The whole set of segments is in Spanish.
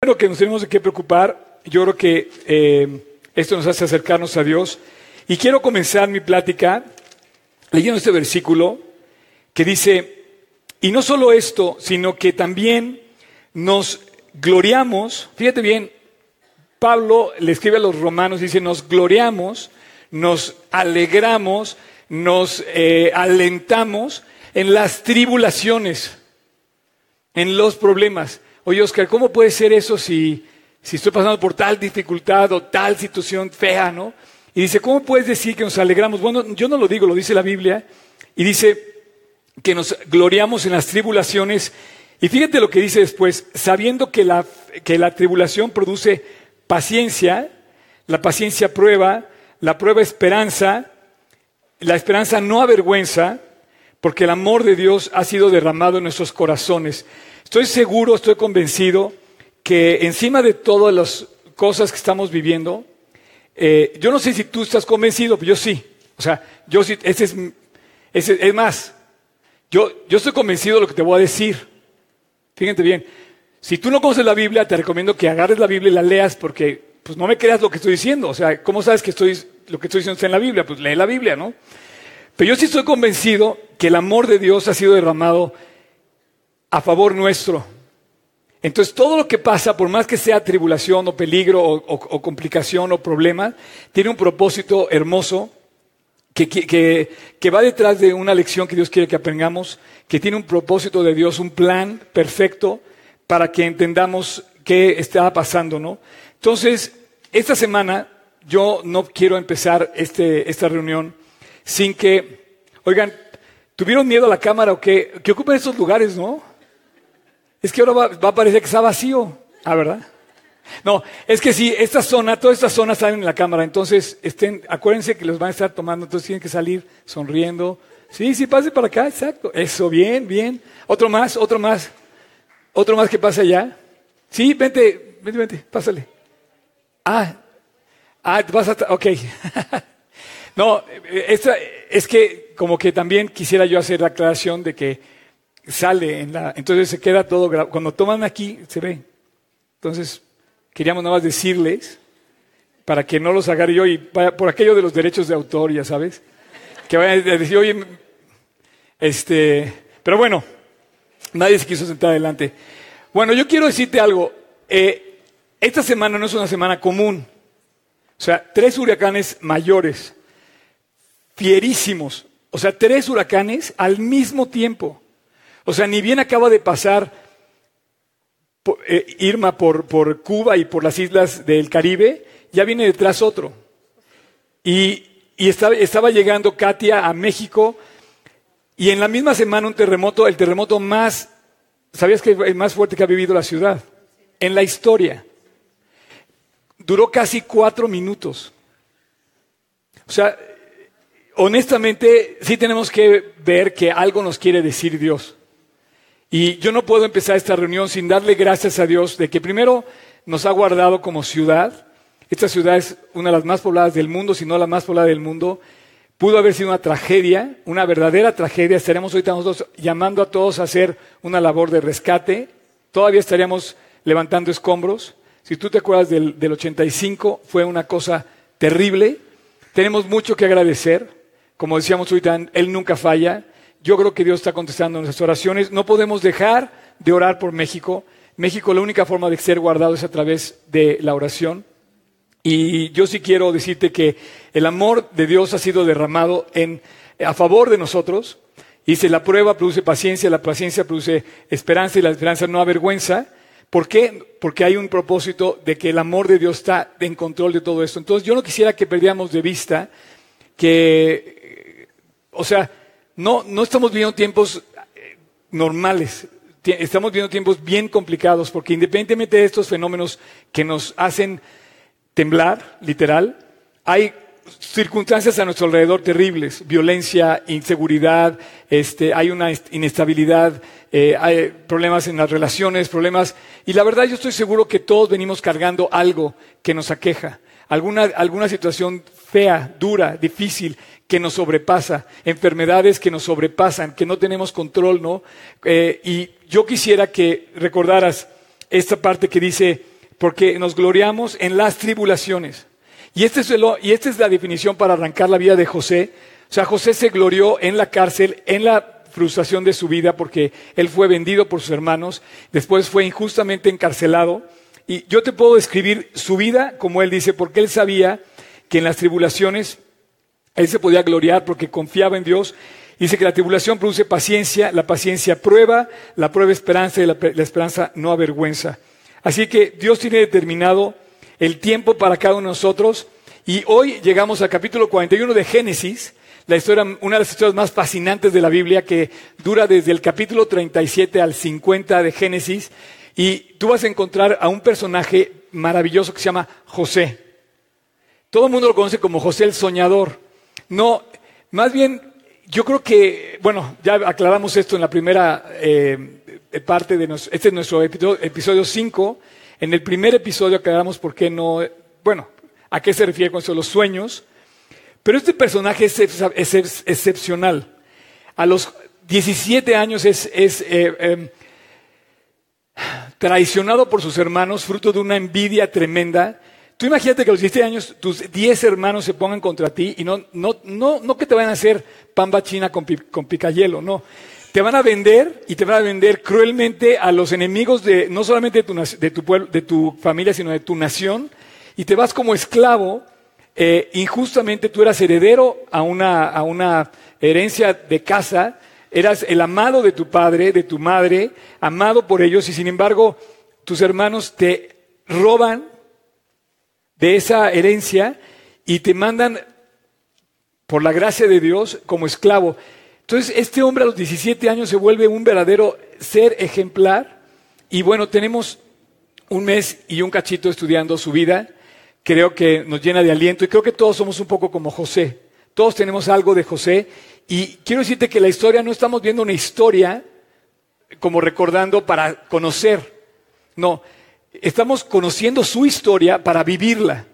Claro que nos tenemos qué preocupar. Yo creo que eh, esto nos hace acercarnos a Dios. Y quiero comenzar mi plática leyendo este versículo que dice, y no solo esto, sino que también nos gloriamos, fíjate bien, Pablo le escribe a los romanos, dice, nos gloriamos, nos alegramos, nos eh, alentamos en las tribulaciones, en los problemas. Oye, Oscar, ¿cómo puede ser eso si, si estoy pasando por tal dificultad o tal situación fea, no? Y dice, ¿cómo puedes decir que nos alegramos? Bueno, yo no lo digo, lo dice la Biblia. Y dice que nos gloriamos en las tribulaciones. Y fíjate lo que dice después, sabiendo que la, que la tribulación produce paciencia, la paciencia prueba, la prueba esperanza, la esperanza no avergüenza, porque el amor de Dios ha sido derramado en nuestros corazones. Estoy seguro, estoy convencido que encima de todas las cosas que estamos viviendo, eh, yo no sé si tú estás convencido, pero yo sí. O sea, yo sí, ese es, ese, es más, yo, yo estoy convencido de lo que te voy a decir. Fíjate bien, si tú no conoces la Biblia, te recomiendo que agarres la Biblia y la leas porque pues no me creas lo que estoy diciendo. O sea, ¿cómo sabes que estoy, lo que estoy diciendo está en la Biblia? Pues lee la Biblia, ¿no? Pero yo sí estoy convencido que el amor de Dios ha sido derramado a favor nuestro. Entonces, todo lo que pasa, por más que sea tribulación o peligro o, complicación o problema, tiene un propósito hermoso que, va detrás de una lección que Dios quiere que aprendamos, que tiene un propósito de Dios, un plan perfecto para que entendamos qué está pasando, ¿no? Entonces, esta semana yo no quiero empezar este, esta reunión sin que, oigan, ¿tuvieron miedo a la cámara o qué? Que ocupen estos lugares, ¿no? Es que ahora va, a parecer que está vacío. Ah, ¿verdad? No, es que si esta zona, toda esta zona salen en la cámara, entonces estén, acuérdense que los van a estar tomando, entonces tienen que salir sonriendo. Sí, sí, pase para acá, exacto. Eso, bien, bien. Otro más, otro más. Otro más que pase allá. Sí, vente, vente, vente, pásale. Ah, ah, vas a, ok. no, esta, es que como que también quisiera yo hacer la aclaración de que sale en la, entonces se queda todo grabado. Cuando toman aquí, se ve. Entonces, queríamos nada más decirles, para que no los agarre yo, y por aquello de los derechos de autor, ya sabes, que vayan a decir, oye, este, pero bueno, nadie se quiso sentar adelante. Bueno, yo quiero decirte algo, eh, esta semana no es una semana común, o sea, tres huracanes mayores, fierísimos, o sea, tres huracanes al mismo tiempo. O sea, ni bien acaba de pasar eh, Irma por, Cuba y por las islas del Caribe, ya viene detrás otro. Y, estaba, llegando Katia a México y en la misma semana un terremoto, el terremoto más, ¿sabías que el más fuerte que ha vivido la ciudad? En la historia. Duró casi cuatro minutos. O sea, honestamente, sí tenemos que ver que algo nos quiere decir Dios. Y yo no puedo empezar esta reunión sin darle gracias a Dios de que primero nos ha guardado como ciudad. Esta ciudad es una de las más pobladas del mundo, si no la más poblada del mundo. Pudo haber sido una tragedia, una verdadera tragedia. Estaremos ahorita nosotros llamando a todos a hacer una labor de rescate. Todavía estaríamos levantando escombros. Si tú te acuerdas del, del 85, fue una cosa terrible. Tenemos mucho que agradecer. Como decíamos ahorita, Él nunca falla. Yo creo que Dios está contestando nuestras oraciones. No podemos dejar de orar por México. México, la única forma de ser guardado es a través de la oración. Y yo sí quiero decirte que el amor de Dios ha sido derramado en, a favor de nosotros. Y si la prueba produce paciencia, la paciencia produce esperanza y la esperanza no avergüenza. ¿Por qué? Porque hay un propósito de que el amor de Dios está en control de todo esto. Entonces yo no quisiera que perdiéramos de vista que, o sea, no, no estamos viviendo tiempos eh, normales, estamos viviendo tiempos bien complicados, porque independientemente de estos fenómenos que nos hacen temblar, literal, hay circunstancias a nuestro alrededor terribles, violencia, inseguridad, este, hay una inestabilidad, eh, hay problemas en las relaciones, problemas, y la verdad yo estoy seguro que todos venimos cargando algo que nos aqueja, alguna, alguna situación fea, dura, difícil, que nos sobrepasa, enfermedades que nos sobrepasan, que no tenemos control, ¿no? Eh, y yo quisiera que recordaras, esta parte que dice, porque nos gloriamos en las tribulaciones. Y, este es y esta es la definición para arrancar la vida de José. O sea, José se glorió en la cárcel, en la frustración de su vida, porque él fue vendido por sus hermanos, después fue injustamente encarcelado. Y yo te puedo describir su vida, como él dice, porque él sabía que en las tribulaciones él se podía gloriar porque confiaba en Dios. Dice que la tribulación produce paciencia, la paciencia prueba, la prueba esperanza y la, esperanza no avergüenza. Así que Dios tiene determinado el tiempo para cada uno de nosotros y hoy llegamos al capítulo 41 de Génesis, la historia, una de las historias más fascinantes de la Biblia que dura desde el capítulo 37 al 50 de Génesis y tú vas a encontrar a un personaje maravilloso que se llama José. Todo el mundo lo conoce como José el Soñador. No, más bien, yo creo que, bueno, ya aclaramos esto en la primera eh, parte de nuestro, este es nuestro episodio 5. En el primer episodio aclaramos por qué no, bueno, a qué se refiere con eso, los sueños. Pero este personaje es, excepcional. A los 17 años es, eh, em, traicionado por sus hermanos, fruto de una envidia tremenda. Tú imagínate que a los 17 años tus 10 hermanos se pongan contra ti y no, no, no, no que te vayan a hacer pamba china con, con picayelo, no. Te van a vender y te van a vender cruelmente a los enemigos de no solamente de tu, de tu, pueblo, de tu familia, sino de tu nación. Y te vas como esclavo. Eh, injustamente tú eras heredero a una, a una herencia de casa. Eras el amado de tu padre, de tu madre, amado por ellos. Y sin embargo, tus hermanos te roban de esa herencia y te mandan, por la gracia de Dios, como esclavo. Entonces, este hombre a los 17 años se vuelve un verdadero ser ejemplar. Y bueno, tenemos un mes y un cachito estudiando su vida. Creo que nos llena de aliento y creo que todos somos un poco como José. Todos tenemos algo de José. Y quiero decirte que la historia, no estamos viendo una historia como recordando para conocer. No, Estamos conociendo su historia para vivirla.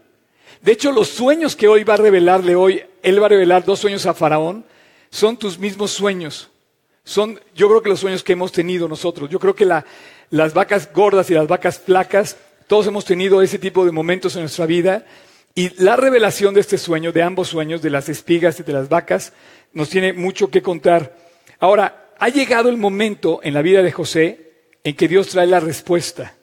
De hecho, los sueños que hoy va a revelarle hoy, él va a revelar dos sueños a Faraón, son tus mismos sueños. Son, yo creo que los sueños que hemos tenido nosotros. Yo creo que las vacas gordas y las vacas flacas, todos hemos tenido ese tipo de momentos en nuestra vida. Y la revelación de este sueño, de ambos sueños, de las espigas y de las vacas, nos tiene mucho que contar. Ahora, ha llegado el momento en la vida de José en que Dios trae la respuesta.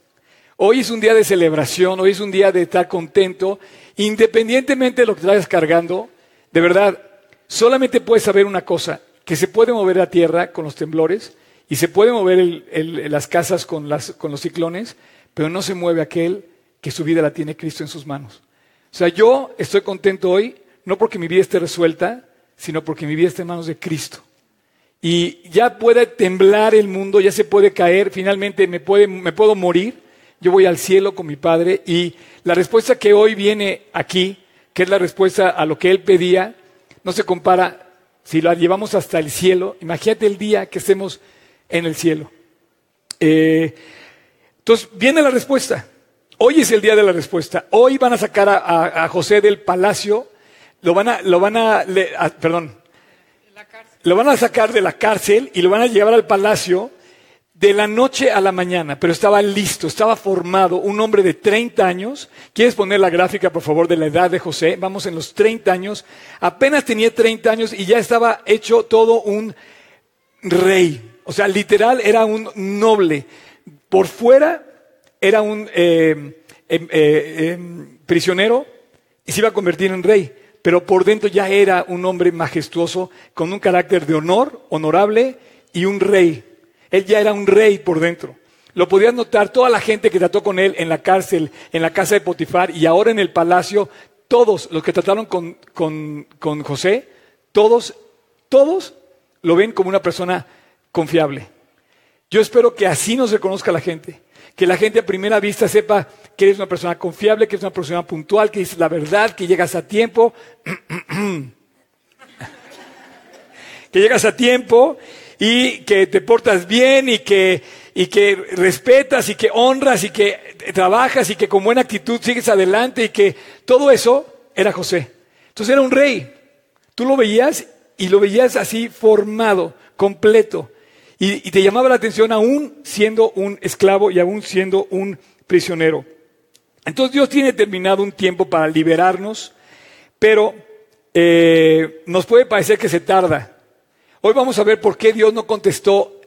Hoy es un día de celebración, hoy es un día de estar contento, independientemente de lo que estás cargando, de verdad, solamente puedes saber una cosa, que se puede mover la tierra con los temblores y se puede mover las casas con, los ciclones, pero no se mueve aquel que su vida la tiene Cristo en sus manos. O sea, yo estoy contento hoy, no porque mi vida esté resuelta, sino porque mi vida está en manos de Cristo. Y ya puede temblar el mundo, ya se puede caer, finalmente me puedo morir, yo voy al cielo con mi Padre y la respuesta que hoy viene aquí, que es la respuesta a lo que Él pedía, no se compara si la llevamos hasta el cielo. Imagínate el día que estemos en el cielo. Eh, entonces, viene la respuesta. Hoy es el día de la respuesta. Hoy van a sacar a, José del palacio, lo van a, lo van a, perdón, lo van a sacar de la cárcel y lo van a llevar al palacio de la noche a la mañana, pero estaba listo, estaba formado, un hombre de 30 años. ¿Quieres poner la gráfica, por favor, de la edad de José? Vamos en los 30 años. Apenas tenía 30 años y ya estaba hecho todo un rey. O sea, literal era un noble. Por fuera era un eh, em, eh, em, prisionero y se iba a convertir en rey. Pero por dentro ya era un hombre majestuoso, con un carácter de honor, honorable y un rey. Él ya era un rey por dentro. Lo podías notar toda la gente que trató con él en la cárcel, en la casa de Potifar y ahora en el palacio, todos los que trataron con, con José, todos, todos lo ven como una persona confiable. Yo espero que así nos reconozca la gente. Que la gente a primera vista sepa que eres una persona confiable, que eres una persona puntual, que dices la verdad, que llegas a tiempo. que llegas a tiempo y que te portas bien y que, y que respetas y que honras y que trabajas y que con buena actitud sigues adelante y que todo eso era José. Entonces era un rey. Tú lo veías y lo veías así formado, completo. Y, te llamaba la atención aún siendo un esclavo y aún siendo un prisionero. Entonces Dios tiene determinado un tiempo para liberarnos, pero eh, nos puede parecer que se tarda. Hoy vamos a ver por qué Dios no contestó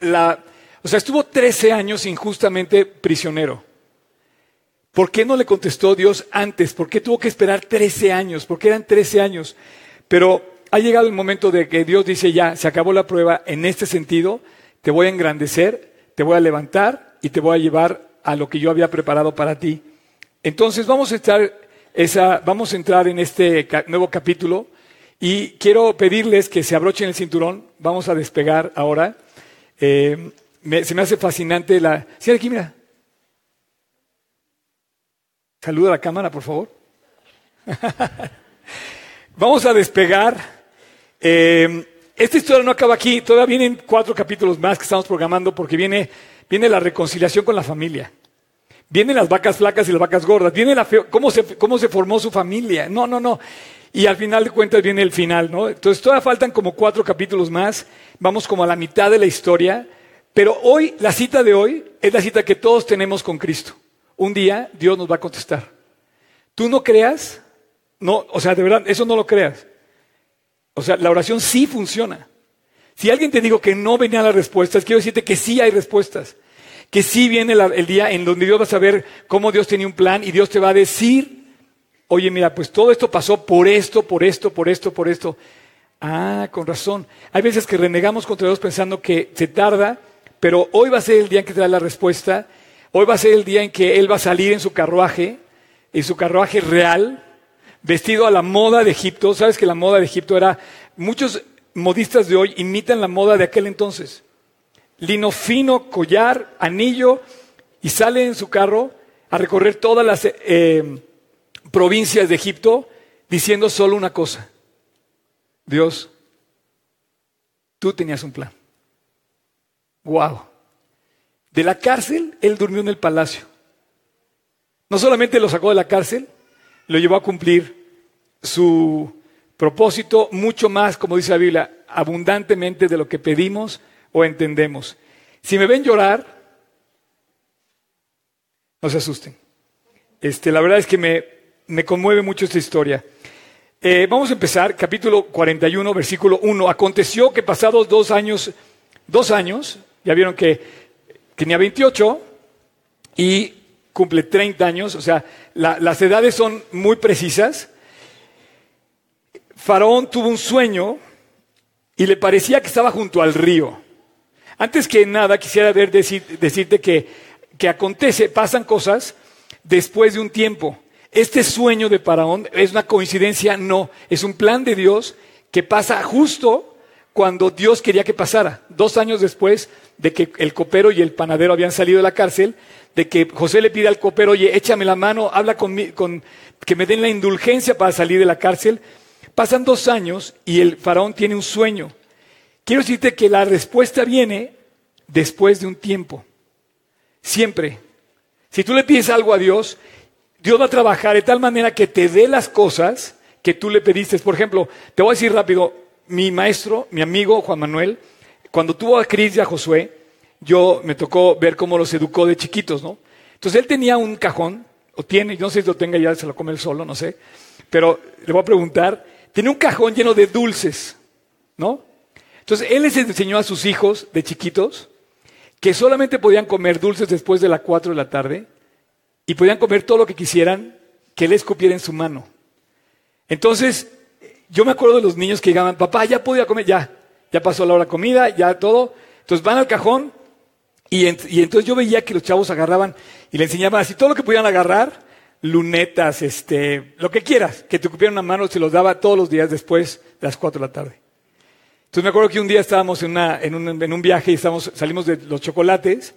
la... O sea, estuvo 13 años injustamente prisionero. ¿Por qué no le contestó Dios antes? ¿Por qué tuvo que esperar 13 años? ¿Por qué eran 13 años? Pero ha llegado el momento de que Dios dice ya, se acabó la prueba en este sentido, te voy a engrandecer, te voy a levantar y te voy a llevar a lo que yo había preparado para ti. Entonces vamos a estar esa, vamos a entrar en este nuevo capítulo y quiero pedirles que se abrochen el cinturón. Vamos a despegar ahora. Eh, se me hace fascinante la. Sí, aquí, mira. Saluda a la cámara, por favor. Vamos a despegar. Eh, esta historia no acaba aquí. Todavía vienen cuatro capítulos más que estamos programando porque viene, viene la reconciliación con la familia. Vienen las vacas flacas y las vacas gordas. Viene la cómo, se, cómo se formó su familia. No, no, no. Y al final de cuentas viene el final, ¿no? Entonces todavía faltan como cuatro capítulos más. Vamos como a la mitad de la historia. Pero hoy, la cita de hoy, es la cita que todos tenemos con Cristo. Un día Dios nos va a contestar. Tú no creas, no, o sea, de verdad, eso no lo creas. O sea, la oración sí funciona. Si alguien te dijo que no venía las respuestas, quiero decirte que sí hay respuestas que sí viene el día en donde Dios va a saber cómo Dios tenía un plan y Dios te va a decir, oye, mira, pues todo esto pasó por esto, por esto, por esto, por esto. Ah, con razón. Hay veces que renegamos contra Dios pensando que se tarda, pero hoy va a ser el día en que te da la respuesta. Hoy va a ser el día en que Él va a salir en su carruaje, en su carruaje real, vestido a la moda de Egipto. Sabes que la moda de Egipto era, muchos modistas de hoy imitan la moda de aquel entonces lino fino, collar, anillo, y sale en su carro a recorrer todas las eh, provincias de Egipto diciendo solo una cosa. Dios, tú tenías un plan. Wow. De la cárcel, él durmió en el palacio. No solamente lo sacó de la cárcel, lo llevó a cumplir su propósito mucho más, como dice la Biblia, abundantemente de lo que pedimos o entendemos. Si me ven llorar, no se asusten. Este, la verdad es que me, me conmueve mucho esta historia. Eh, vamos a empezar, capítulo 41, versículo 1. Aconteció que pasados dos años, dos años, ya vieron que tenía 28 y cumple 30 años, o sea, las edades son muy precisas. Faraón tuvo un sueño y le parecía que estaba junto al río. Antes que nada, quisiera ver decirte que, que acontece, pasan cosas después de un tiempo. Este sueño de Paraón es una coincidencia, no, es un plan de Dios que pasa justo cuando Dios quería que pasara. Dos años después de que el copero y el panadero habían salido de la cárcel, de que José le pide al copero, oye, échame la mano, habla con, con que me den la indulgencia para salir de la cárcel. Pasan dos años y el faraón tiene un sueño. Quiero decirte que la respuesta viene después de un tiempo. Siempre. Si tú le pides algo a Dios, Dios va a trabajar de tal manera que te dé las cosas que tú le pediste. Por ejemplo, te voy a decir rápido, mi maestro, mi amigo Juan Manuel, cuando tuvo a Cris y a Josué, yo me tocó ver cómo los educó de chiquitos, ¿no? Entonces él tenía un cajón, o tiene, no sé si lo tenga ya, se lo come él solo, no sé, pero le voy a preguntar, tiene un cajón lleno de dulces, ¿no? Entonces, él les enseñó a sus hijos de chiquitos que solamente podían comer dulces después de las 4 de la tarde y podían comer todo lo que quisieran que él escupiera en su mano. Entonces, yo me acuerdo de los niños que llegaban, papá, ya podía comer, ya, ya pasó la hora de comida, ya todo. Entonces van al cajón y, entonces yo veía que los chavos agarraban y le enseñaban así todo lo que podían agarrar, lunetas, este, lo que quieras, que te ocupieran una mano, se los daba todos los días después de las 4 de la tarde. Entonces me acuerdo que un día estábamos en, un, viaje y salimos de los chocolates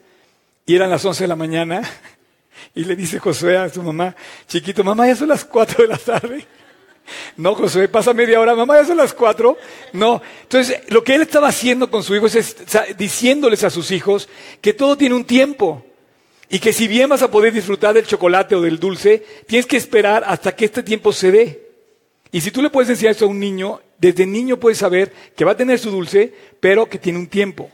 y eran las 11 de la mañana y le dice Josué a su mamá, chiquito, mamá, ya son las 4 de la tarde. No, Josué, pasa media hora, mamá, ya son las 4. No. Entonces, lo que él estaba haciendo con su hijo es diciéndoles a sus hijos que todo tiene un tiempo. Y que si bien vas a poder disfrutar del chocolate o del dulce, tienes que esperar hasta que este tiempo se dé. Y si tú le puedes enseñar eso a un niño, desde niño puede saber que va a tener su dulce, pero que tiene un tiempo.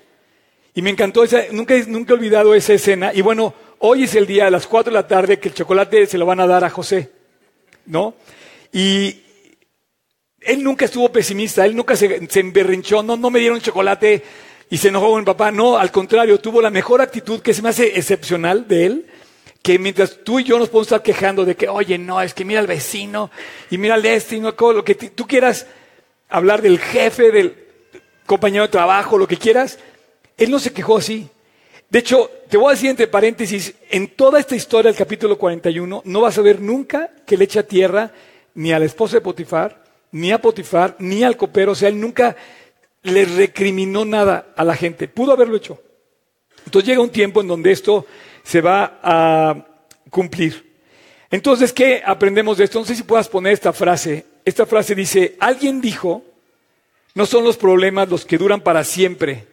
Y me encantó esa, nunca, nunca he olvidado esa escena. Y bueno, hoy es el día a las 4 de la tarde que el chocolate se lo van a dar a José, ¿no? Y él nunca estuvo pesimista, él nunca se, se no, no me dieron chocolate y se enojó con mi papá. No, al contrario, tuvo la mejor actitud que se me hace excepcional de él que mientras tú y yo nos podemos estar quejando de que, oye, no, es que mira al vecino y mira al este y no, lo que tú quieras hablar del jefe, del compañero de trabajo, lo que quieras, él no se quejó así. De hecho, te voy a decir entre paréntesis, en toda esta historia del capítulo 41 no vas a ver nunca que le eche a tierra ni a la esposa de Potifar, ni a Potifar, ni al copero. O sea, él nunca le recriminó nada a la gente. Pudo haberlo hecho. Entonces llega un tiempo en donde esto se va a cumplir. Entonces, ¿qué aprendemos de esto? No sé si puedas poner esta frase. Esta frase dice, alguien dijo, no son los problemas los que duran para siempre,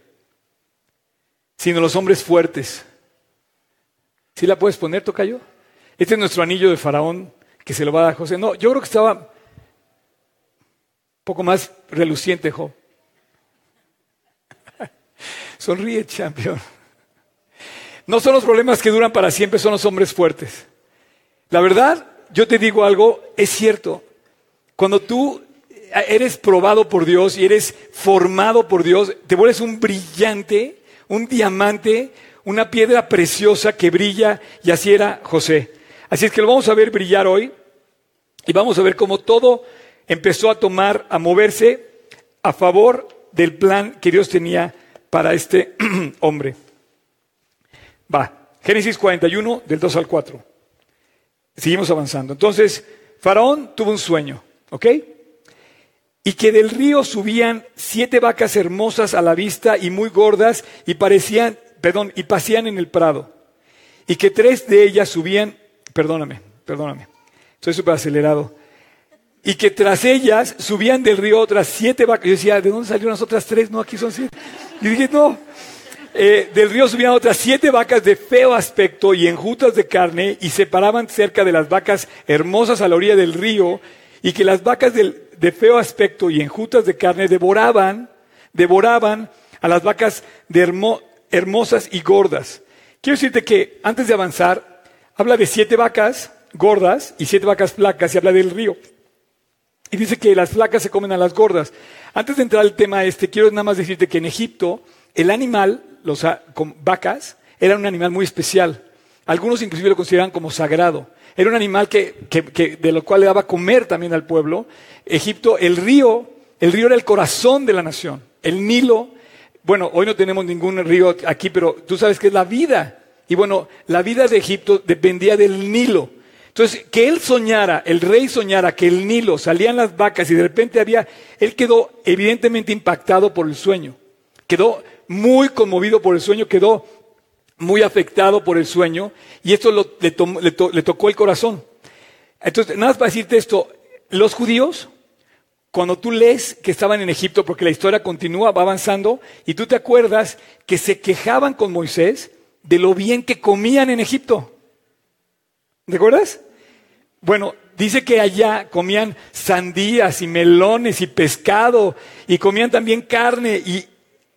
sino los hombres fuertes. ¿Sí la puedes poner, Tocayo? Este es nuestro anillo de faraón que se lo va a dar José. No, yo creo que estaba un poco más reluciente, Job. Sonríe, champion. No son los problemas que duran para siempre, son los hombres fuertes. La verdad, yo te digo algo, es cierto. Cuando tú eres probado por Dios y eres formado por Dios, te vuelves un brillante, un diamante, una piedra preciosa que brilla, y así era José. Así es que lo vamos a ver brillar hoy y vamos a ver cómo todo empezó a tomar, a moverse a favor del plan que Dios tenía para este hombre. Va, Génesis 41, del 2 al 4. Seguimos avanzando. Entonces, Faraón tuvo un sueño, ¿ok? Y que del río subían siete vacas hermosas a la vista y muy gordas y parecían, perdón, y pasían en el prado. Y que tres de ellas subían, perdóname, perdóname, estoy súper acelerado. Y que tras ellas subían del río otras siete vacas. Yo decía, ¿de dónde salieron las otras tres? No, aquí son siete. Y dije, no, eh, del río subían otras siete vacas de feo aspecto y enjutas de carne y se paraban cerca de las vacas hermosas a la orilla del río y que las vacas de feo aspecto y enjutas de carne devoraban, devoraban a las vacas de hermosas y gordas. Quiero decirte que antes de avanzar, habla de siete vacas gordas y siete vacas flacas y habla del río. Y dice que las flacas se comen a las gordas. Antes de entrar al tema este, quiero nada más decirte que en Egipto el animal los vacas, era un animal muy especial. Algunos inclusive lo consideraban como sagrado. Era un animal que, de lo cual le daba comer también al pueblo. Egipto, el río, el río era el corazón de la nación. El Nilo, bueno, hoy no tenemos ningún río aquí, pero tú sabes que es la vida. Y bueno, la vida de Egipto dependía del Nilo. Entonces, que él soñara, el rey soñara que el Nilo salían las vacas y de repente había, él quedó evidentemente impactado por el sueño. Quedó muy conmovido por el sueño, quedó muy afectado por el sueño y esto le, tocó el corazón. Entonces, nada más para decirte esto, los judíos, cuando tú lees que estaban en Egipto, porque la historia continúa, va avanzando, y tú te acuerdas que se quejaban con Moisés de lo bien que comían en Egipto. ¿De acuerdas? Bueno, dice que allá comían sandías y melones y pescado y comían también carne y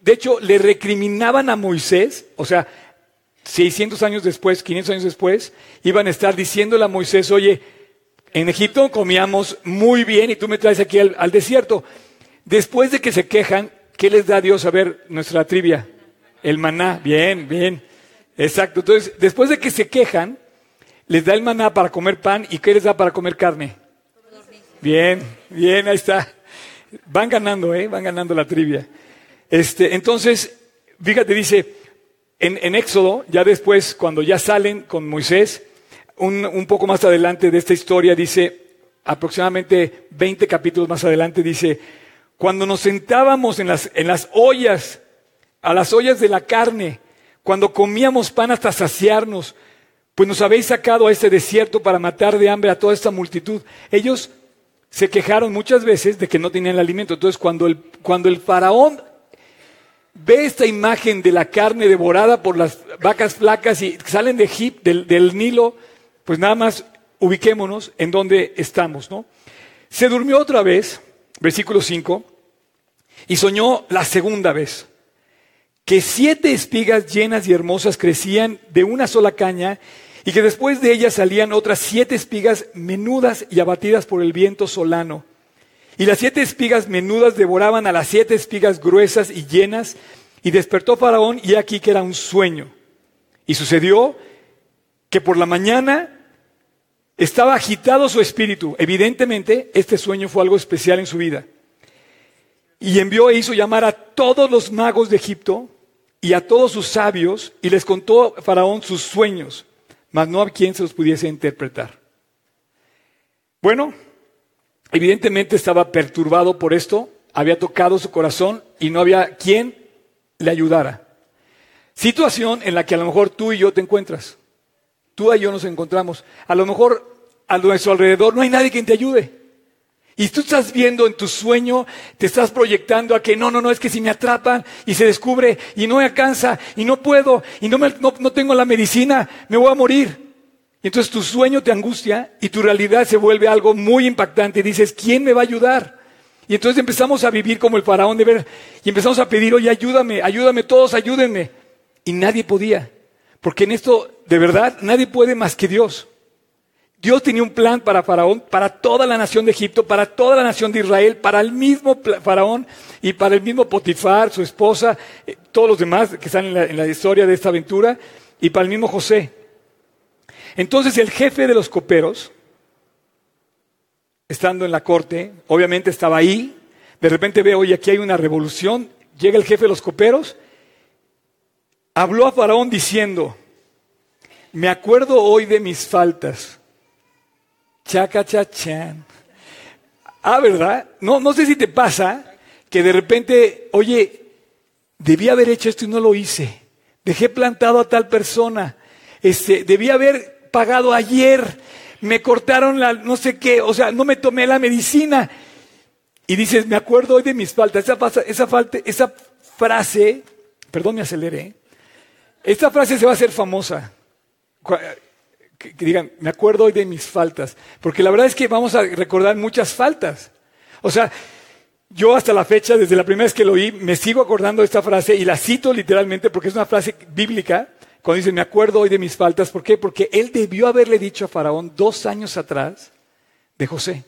de hecho, le recriminaban a Moisés, o sea, 600 años después, 500 años después, iban a estar diciéndole a Moisés, oye, en Egipto comíamos muy bien y tú me traes aquí al, desierto. Después de que se quejan, ¿qué les da Dios a ver nuestra trivia? El maná, bien, bien. Exacto. Entonces, después de que se quejan, les da el maná para comer pan y ¿qué les da para comer carne? Bien, bien, ahí está. Van ganando, ¿eh? Van ganando la trivia. Este, entonces, fíjate, dice, en, Éxodo, ya después, cuando ya salen con Moisés, un, poco más adelante de esta historia, dice, aproximadamente 20 capítulos más adelante, dice, cuando nos sentábamos en las, en las ollas, a las ollas de la carne, cuando comíamos pan hasta saciarnos, pues nos habéis sacado a este desierto para matar de hambre a toda esta multitud. Ellos se quejaron muchas veces de que no tenían alimento. Entonces, cuando el, cuando el faraón ve esta imagen de la carne devorada por las vacas flacas y salen de Egipto, del, Nilo, pues nada más ubiquémonos en donde estamos, ¿no? Se durmió otra vez, versículo 5, y soñó la segunda vez. que siete espigas llenas y hermosas crecían de una sola caña y que después de ellas salían otras siete espigas menudas y abatidas por el viento solano. Y las siete espigas menudas devoraban a las siete espigas gruesas y llenas, y despertó Faraón y aquí que era un sueño. Y sucedió que por la mañana estaba agitado su espíritu. Evidentemente, este sueño fue algo especial en su vida. Y envió e hizo llamar a todos los magos de Egipto y a todos sus sabios, y les contó Faraón sus sueños mas no a quien se los pudiese interpretar. Bueno, evidentemente estaba perturbado por esto, había tocado su corazón y no había quien le ayudara. Situación en la que a lo mejor tú y yo te encuentras. Tú y yo nos encontramos. A lo mejor a nuestro alrededor no hay nadie quien te ayude. Y tú estás viendo en tu sueño, te estás proyectando a que no, no, no, es que si me atrapan y se descubre y no me alcanza y no puedo y no, me, no, no tengo la medicina, me voy a morir. Y entonces tu sueño te angustia y tu realidad se vuelve algo muy impactante y dices, ¿quién me va a ayudar? Y entonces empezamos a vivir como el faraón de ver y empezamos a pedir, oye, ayúdame, ayúdame, todos ayúdenme. Y nadie podía, porque en esto, de verdad, nadie puede más que Dios. Dios tenía un plan para Faraón, para toda la nación de Egipto, para toda la nación de Israel, para el mismo Faraón y para el mismo Potifar, su esposa, eh, todos los demás que están en la, en la historia de esta aventura, y para el mismo José. Entonces el jefe de los coperos, estando en la corte, obviamente estaba ahí, de repente ve, oye, aquí hay una revolución, llega el jefe de los coperos, habló a Faraón diciendo, me acuerdo hoy de mis faltas Chaca, chachan. Ah, ¿verdad? No, no sé si te pasa que de repente, oye, debía haber hecho esto y no lo hice. Dejé plantado a tal persona. Este, debía haber pagado ayer. Me cortaron la no sé qué, o sea, no me tomé la medicina. Y dices, me acuerdo hoy de mis faltas. Esa, esa, esa frase, perdón, me aceleré. Esta frase se va a hacer famosa que, digan, me acuerdo hoy de mis faltas, porque la verdad es que vamos a recordar muchas faltas. O sea, yo hasta la fecha, desde la primera vez que lo oí, me sigo acordando de esta frase y la cito literalmente porque es una frase bíblica, cuando dice, me acuerdo hoy de mis faltas. ¿Por qué? Porque él debió haberle dicho a Faraón dos años atrás de José.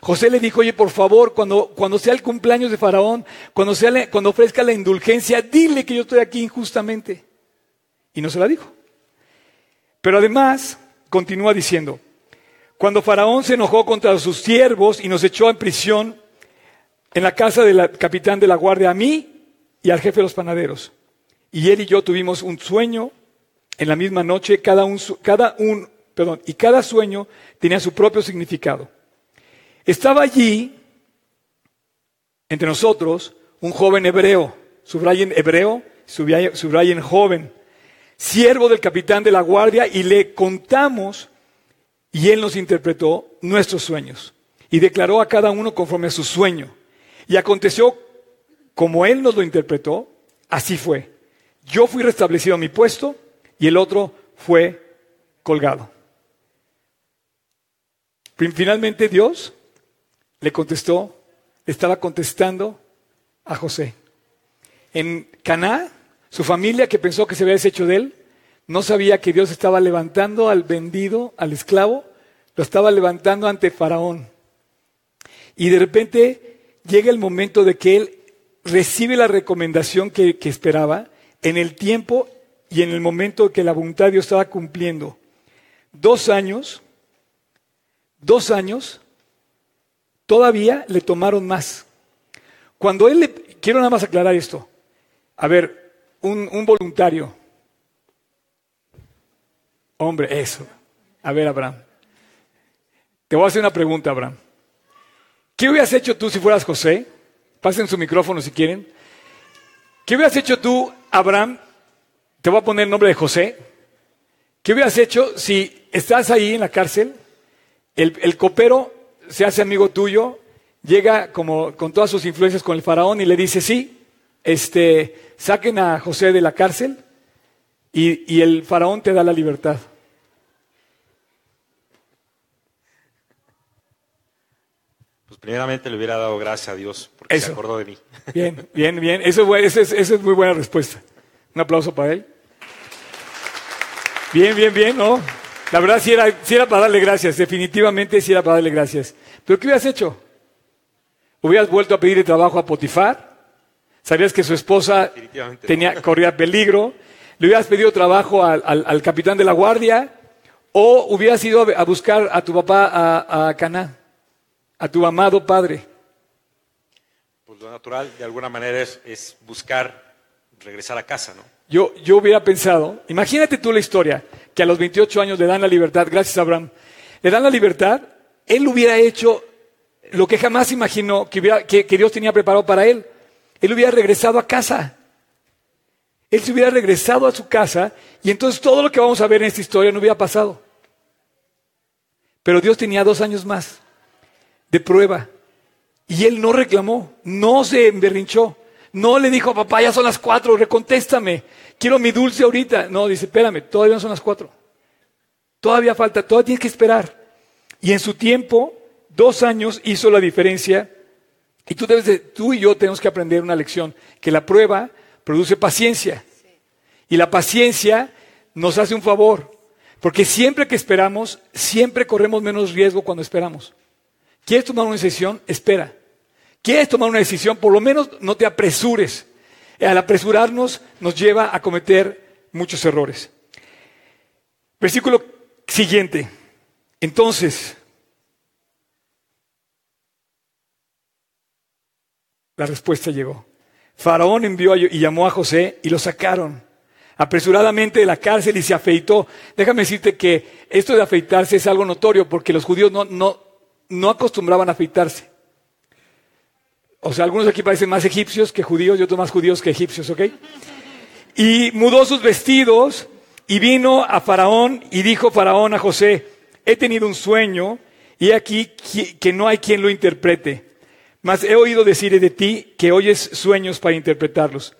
José le dijo, oye, por favor, cuando, cuando sea el cumpleaños de Faraón, cuando, sea cuando ofrezca la indulgencia, dile que yo estoy aquí injustamente. Y no se la dijo. Pero además, continúa diciendo, cuando Faraón se enojó contra sus siervos y nos echó en prisión en la casa del capitán de la guardia, a mí y al jefe de los panaderos. Y él y yo tuvimos un sueño en la misma noche, cada un, cada un, perdón, y cada sueño tenía su propio significado. Estaba allí, entre nosotros, un joven hebreo, subrayen hebreo, subrayen joven, siervo del capitán de la guardia, y le contamos, y él nos interpretó nuestros sueños, y declaró a cada uno conforme a su sueño. Y aconteció, como él nos lo interpretó, así fue. Yo fui restablecido a mi puesto, y el otro fue colgado. Finalmente Dios le contestó, le estaba contestando a José. En Caná su familia, que pensó que se había deshecho de él, no sabía que Dios estaba levantando al vendido, al esclavo, lo estaba levantando ante Faraón. Y de repente llega el momento de que él recibe la recomendación que, que esperaba en el tiempo y en el momento que la voluntad de Dios estaba cumpliendo. Dos años, dos años, todavía le tomaron más. Cuando él le, quiero nada más aclarar esto. A ver, un, voluntario. Hombre, eso. A ver, Abraham. Te voy a hacer una pregunta, Abraham. ¿Qué hubieras hecho tú si fueras José? Pasen su micrófono si quieren. ¿Qué hubieras hecho tú, Abraham? Te voy a poner el nombre de José. ¿Qué hubieras hecho si estás ahí en la cárcel? El, el copero se hace amigo tuyo, llega como con todas sus influencias con el faraón y le dice, sí, este, saquen a José de la cárcel y, el faraón te da la libertad. Primeramente le hubiera dado gracias a Dios porque Eso. se acordó de mí. Bien, bien, bien. Eso, es muy buena respuesta. Un aplauso para él. Bien, bien, bien, ¿no? La verdad sí era, sí era para darle gracias, definitivamente sí era para darle gracias. ¿Pero qué hubieras hecho? ¿Hubieras vuelto a pedirle trabajo a Potifar? ¿Sabías que su esposa tenía, corría peligro? ¿Le hubieras pedido trabajo al, al- al capitán de la guardia? ¿O hubieras ido a, a buscar a tu papá a, a Caná, a tu amado padre? Pues lo natural, de alguna manera, es, es buscar regresar a casa, ¿no? Yo, yo hubiera pensado, imagínate tú la historia, que a los 28 años le dan la libertad, gracias a Abraham, le dan la libertad, él hubiera hecho lo que jamás imaginó que, hubiera- que- que Dios tenía preparado para él. Él hubiera regresado a casa. Él se hubiera regresado a su casa y entonces todo lo que vamos a ver en esta historia no hubiera pasado. Pero Dios tenía dos años más de prueba. Y él no reclamó, no se emberrinchó, no le dijo, papá, ya son las cuatro, recontéstame, quiero mi dulce ahorita. No, dice, espérame, todavía no son las cuatro. Todavía falta, todavía tienes que esperar. Y en su tiempo, dos años hizo la diferencia. Y tú, debes de- tú y yo tenemos que aprender una lección, que la prueba produce paciencia. Y la paciencia nos hace un favor, porque siempre que esperamos, siempre corremos menos riesgo cuando esperamos. ¿Quieres tomar una decisión? Espera. ¿Quieres tomar una decisión? Por lo menos no te apresures. Al apresurarnos nos lleva a cometer muchos errores. Versículo siguiente. Entonces, la respuesta llegó. Faraón envió y llamó a José y lo sacaron apresuradamente de la cárcel y se afeitó. Déjame decirte que esto de afeitarse es algo notorio porque los judíos no, no, no acostumbraban a afeitarse. O sea, algunos aquí parecen más egipcios que judíos y otros más judíos que egipcios, ¿ok? Y mudó sus vestidos y vino a Faraón y dijo Faraón a José, he tenido un sueño y aquí que no hay quien lo interprete. Mas he oído decir de ti que oyes sueños para interpretarlos.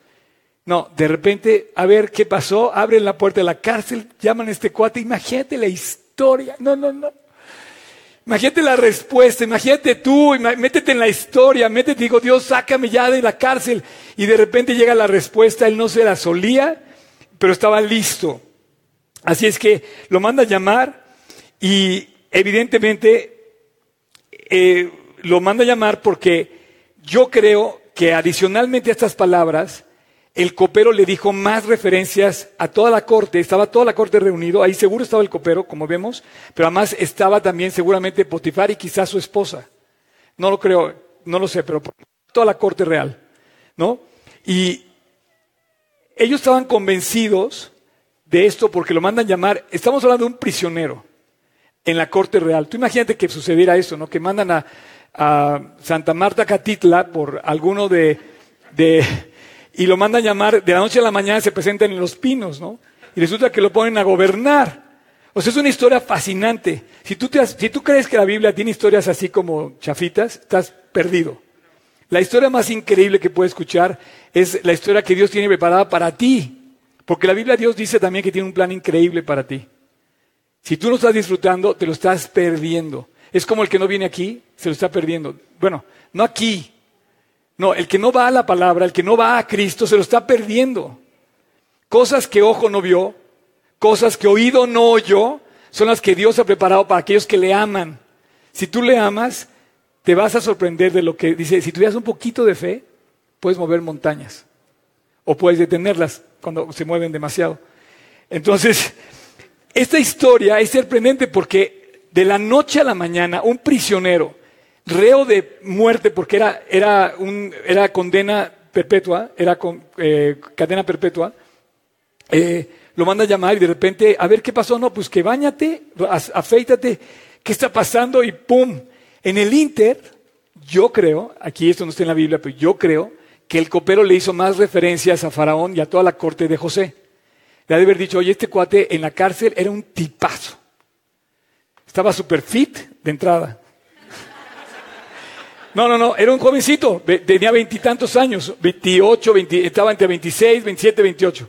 No, de repente, a ver qué pasó, abren la puerta de la cárcel, llaman este cuate, imagínate la historia. No, no, no. Imagínate la respuesta, imagínate tú, métete en la historia, métete, digo, Dios, sácame ya de la cárcel. Y de repente llega la respuesta, él no se la solía, pero estaba listo. Así es que lo manda a llamar y evidentemente eh, lo manda a llamar porque yo creo que adicionalmente a estas palabras, el copero le dijo más referencias a toda la corte, estaba toda la corte reunido, ahí seguro estaba el copero, como vemos, pero además estaba también seguramente Potifar y quizás su esposa. No lo creo, no lo sé, pero toda la corte real, ¿no? Y ellos estaban convencidos de esto porque lo mandan llamar, estamos hablando de un prisionero en la corte real. Tú imagínate que sucediera eso, ¿no? Que mandan a, a Santa Marta Catitla por alguno de, de- y lo mandan llamar, de la noche a la mañana se presentan en los pinos, ¿no? Y resulta que lo ponen a gobernar. O sea, es una historia fascinante. Si tú, te has- si tú crees que la Biblia tiene historias así como chafitas, estás perdido. La historia más increíble que puedes escuchar es la historia que Dios tiene preparada para ti. Porque la Biblia Dios dice también que tiene un plan increíble para ti. Si tú no estás disfrutando, te lo estás perdiendo. Es como el que no viene aquí, se lo está perdiendo. Bueno, no aquí. No, el que no va a la palabra, el que no va a Cristo, se lo está perdiendo. Cosas que ojo no vio, cosas que oído no oyó, son las que Dios ha preparado para aquellos que le aman. Si tú le amas, te vas a sorprender de lo que dice. Si tuvieras un poquito de fe, puedes mover montañas. O puedes detenerlas cuando se mueven demasiado. Entonces, esta historia es sorprendente porque de la noche a la mañana, un prisionero, reo de muerte, porque era, era, un, era condena perpetua, era eh, cadena perpetua, eh, lo manda a llamar y de repente, a ver qué pasó, no, pues que bañate, afeítate, ¿qué está pasando? Y pum, en el Inter, yo creo, aquí esto no está en la Biblia, pero yo creo que el copero le hizo más referencias a Faraón y a toda la corte de José. Le ha de haber dicho, oye, este cuate en la cárcel era un tipazo. Estaba super fit de entrada. No, no, no, era un jovencito, ve- tenía veintitantos años, 28, 20 estaba entre 26, 27, 28.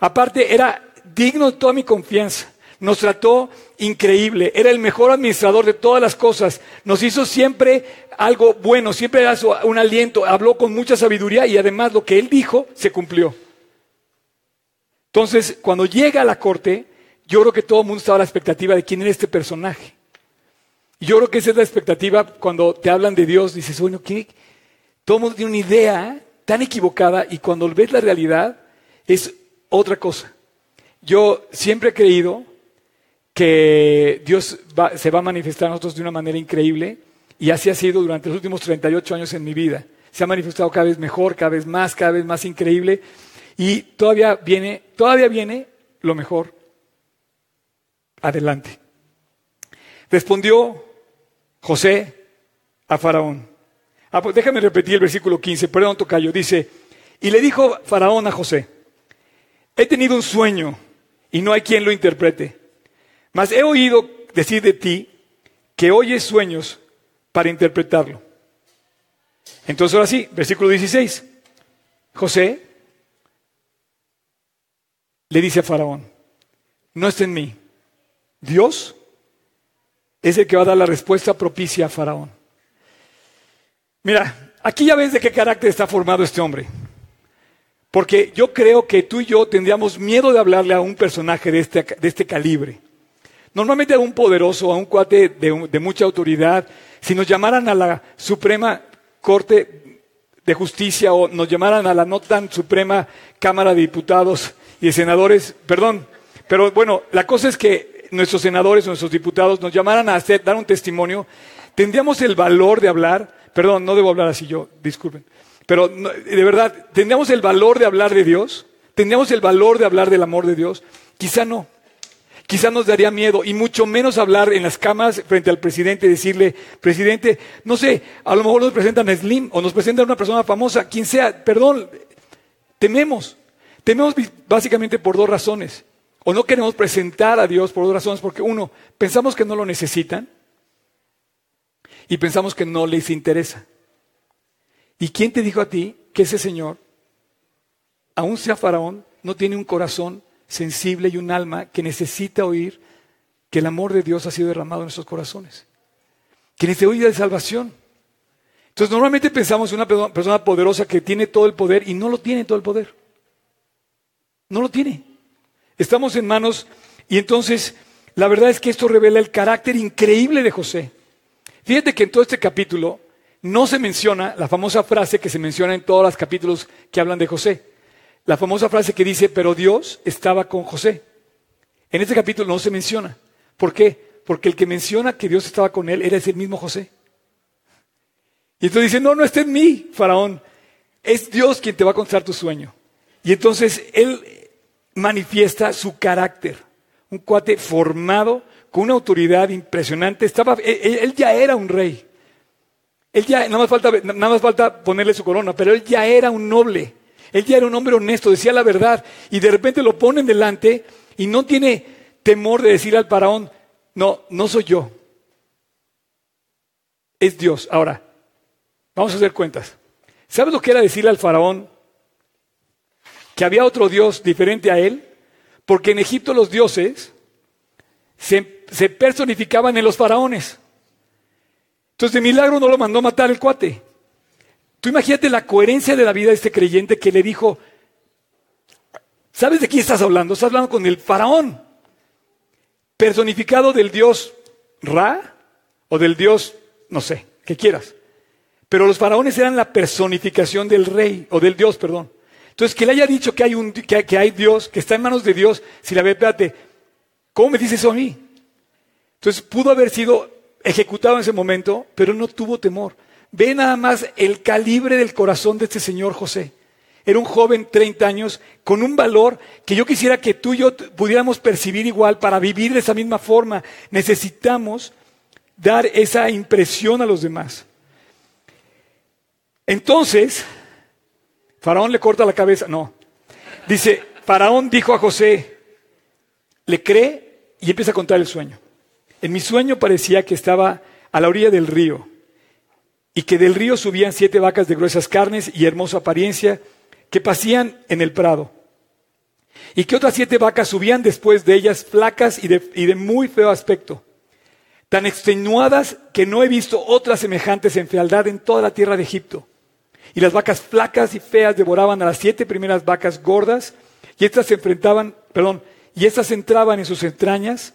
Aparte, era digno de toda mi confianza. nos trató increíble, era el mejor administrador de todas las cosas, nos hizo siempre algo bueno, siempre era un aliento, habló con mucha sabiduría y además lo que él dijo se cumplió. Entonces, cuando llega a la corte, yo creo que todo el mundo estaba a la expectativa de quién era este personaje. Yo creo que esa es la expectativa cuando te hablan de Dios, dices, bueno, ¿qué? todo el mundo tiene una idea tan equivocada y cuando ves la realidad es otra cosa. Yo siempre he creído que Dios se va a manifestar a nosotros de una manera increíble y así ha sido durante los últimos 38 años en mi vida. Se ha manifestado cada vez mejor, cada vez más, cada vez más increíble y todavía viene, todavía viene lo mejor. Adelante. Respondió José a Faraón. Ah, pues déjame repetir el versículo 15, perdón, Tocayo. Dice, y le dijo Faraón a José, he tenido un sueño y no hay quien lo interprete. Mas he oído decir de ti que oyes sueños para interpretarlo. Entonces ahora sí, versículo 16. José le dice a Faraón, no está en mí. Dios es el que va a dar la respuesta propicia a Faraón. Mira, aquí ya ves de qué carácter está formado este hombre. Porque yo creo que tú y yo tendríamos miedo de hablarle a un personaje de este, de este calibre. Normalmente a un poderoso, a un cuate de, de mucha autoridad, si nos llamaran a la Suprema Corte de Justicia o nos llamaran a la no tan Suprema Cámara de Diputados y de Senadores, perdón, pero bueno, la cosa es que nuestros senadores, nuestros diputados nos llamaran a hacer, dar un testimonio, tendríamos el valor de hablar, perdón, no debo hablar así yo, disculpen, pero de verdad, ¿tendríamos el valor de hablar de Dios? ¿Tendríamos el valor de hablar del amor de Dios? Quizá no. Quizá nos daría miedo y mucho menos hablar en las cámaras frente al presidente y decirle, presidente, no sé, a lo mejor nos presentan a Slim o nos presentan a una persona famosa, quien sea, perdón, tememos. Tememos básicamente por dos razones. O no queremos presentar a Dios por dos razones, porque uno, pensamos que no lo necesitan y pensamos que no les interesa. ¿Y quién te dijo a ti que ese Señor, aun sea faraón, no tiene un corazón sensible y un alma que necesita oír que el amor de Dios ha sido derramado en nuestros corazones? Que necesita oír de salvación. Entonces normalmente pensamos en una persona poderosa que tiene todo el poder y no lo tiene todo el poder. No lo tiene. Estamos en manos y entonces la verdad es que esto revela el carácter increíble de José. Fíjate que en todo este capítulo no se menciona la famosa frase que se menciona en todos los capítulos que hablan de José. La famosa frase que dice, pero Dios estaba con José. En este capítulo no se menciona. ¿Por qué? Porque el que menciona que Dios estaba con él era ese mismo José. Y entonces dice, no, no está en mí, faraón. Es Dios quien te va a contar tu sueño. Y entonces él manifiesta su carácter. Un cuate formado con una autoridad impresionante. Estaba, él, ya era un rey. Él ya, nada más, falta, nada más falta ponerle su corona, pero él ya era un noble. Él ya era un hombre honesto, decía la verdad. Y de repente lo ponen delante y no tiene temor de decir al faraón, no, no soy yo. Es Dios. Ahora, vamos a hacer cuentas. ¿Sabes lo que era decirle al faraón que había otro Dios diferente a él? Porque en Egipto los dioses se, personificaban en los faraones. Entonces de milagro no lo mandó matar el cuate. Tú imagínate la coherencia de la vida de este creyente que le dijo, ¿sabes de quién estás hablando? Estás hablando con el faraón, personificado del dios Ra o del dios, no sé, que quieras. Pero los faraones eran la personificación del rey, o del dios, perdón. Entonces, que le haya dicho que hay, un, que, hay Dios, que está en manos de Dios, si la ve, espérate, ¿cómo me dice eso a mí? Entonces, pudo haber sido ejecutado en ese momento, pero no tuvo temor. Ve nada más el calibre del corazón de este señor José. Era un joven, 30 años, con un valor que yo quisiera que tú y yo pudiéramos percibir igual para vivir de esa misma forma. Necesitamos dar esa impresión a los demás. Entonces, Faraón le corta la cabeza. No. Dice, Faraón dijo a José, le cree y empieza a contar el sueño. En mi sueño parecía que estaba a la orilla del río y que del río subían siete vacas de gruesas carnes y hermosa apariencia que pasían en el prado. y que otras siete vacas subían después de ellas, flacas y de, y de muy feo aspecto, tan extenuadas que no he visto otras semejantes en fealdad en toda la tierra de Egipto. Y las vacas flacas y feas devoraban a las siete primeras vacas gordas, y estas se enfrentaban, perdón, y estas entraban en sus entrañas,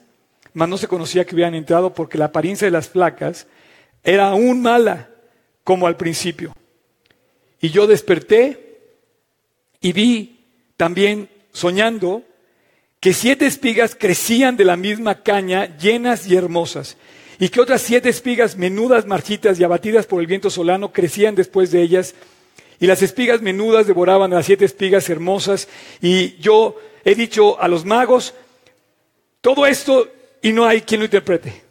mas no se conocía que hubieran entrado porque la apariencia de las flacas era aún mala como al principio. Y yo desperté y vi también soñando que siete espigas crecían de la misma caña, llenas y hermosas, y que otras siete espigas menudas, marchitas y abatidas por el viento solano crecían después de ellas, y las espigas menudas devoraban a las siete espigas hermosas, y yo he dicho a los magos, todo esto y no hay quien lo interprete.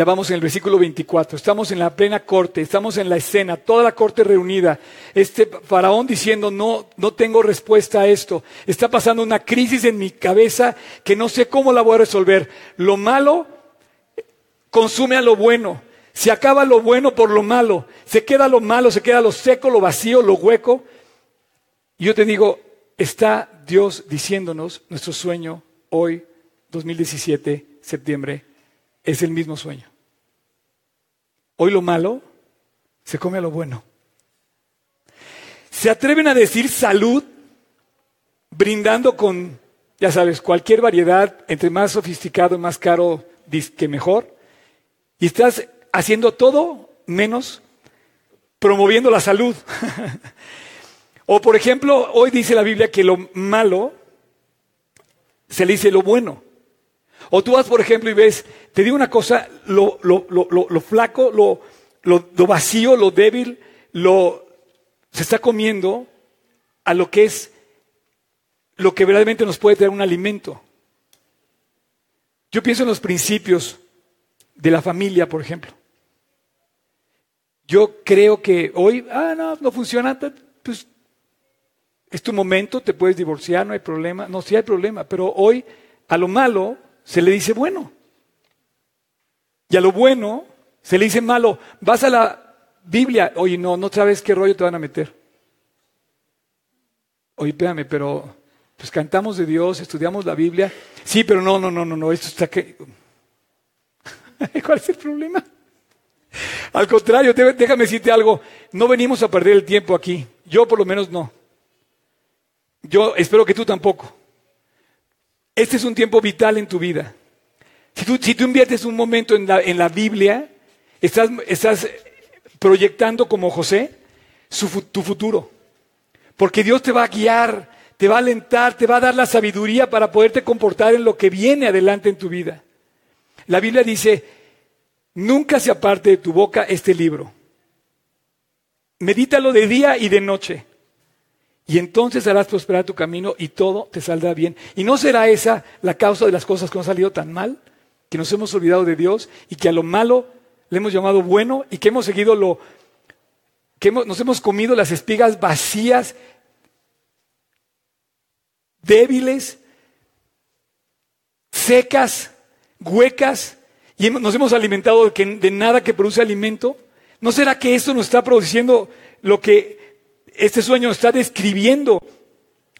Ya vamos en el versículo 24, estamos en la plena corte, estamos en la escena, toda la corte reunida. Este faraón diciendo, no, no tengo respuesta a esto. Está pasando una crisis en mi cabeza que no sé cómo la voy a resolver. Lo malo consume a lo bueno. Se acaba lo bueno por lo malo. Se queda lo malo, se queda lo seco, lo vacío, lo hueco. Y yo te digo, está Dios diciéndonos nuestro sueño hoy, 2017, septiembre es el mismo sueño. Hoy lo malo se come a lo bueno. Se atreven a decir salud brindando con, ya sabes, cualquier variedad, entre más sofisticado más caro, que mejor. Y estás haciendo todo menos promoviendo la salud. o por ejemplo, hoy dice la Biblia que lo malo se le dice lo bueno. O tú vas, por ejemplo, y ves, te digo una cosa, lo, flaco, lo, lo, vacío, lo débil, lo, se está comiendo a lo que es lo que verdaderamente nos puede traer un alimento. Yo pienso en los principios de la familia, por ejemplo. Yo creo que hoy, ah, no, no funciona, pues es tu momento, te puedes divorciar, no hay problema. No, sí hay problema, pero hoy a lo malo se le dice bueno. Y a lo bueno se le dice malo. Vas a la Biblia, oye, no, no sabes qué rollo te van a meter. Oye, espérame, pero pues cantamos de Dios, estudiamos la Biblia. Sí, pero no, no, no, no, no, esto está que... ¿Cuál es el problema? Al contrario, déjame decirte algo, no venimos a perder el tiempo aquí. Yo por lo menos no. Yo espero que tú tampoco. Este es un tiempo vital en tu vida. Si tú, inviertes un momento en la, Biblia, estás, proyectando como José tu futuro. Porque Dios te va a guiar, te va a alentar, te va a dar la sabiduría para poderte comportar en lo que viene adelante en tu vida. La Biblia dice, nunca se aparte de tu boca este libro. Medítalo de día y de noche. Y entonces harás prosperar tu camino y todo te saldrá bien. ¿Y no será esa la causa de las cosas que nos han salido tan mal? Que nos hemos olvidado de Dios y que a lo malo le hemos llamado bueno y que hemos seguido lo que nos hemos comido las espigas vacías, débiles, secas, huecas, y nos hemos alimentado de, de nada que produce alimento. ¿No será que esto nos está produciendo lo que este sueño está describiendo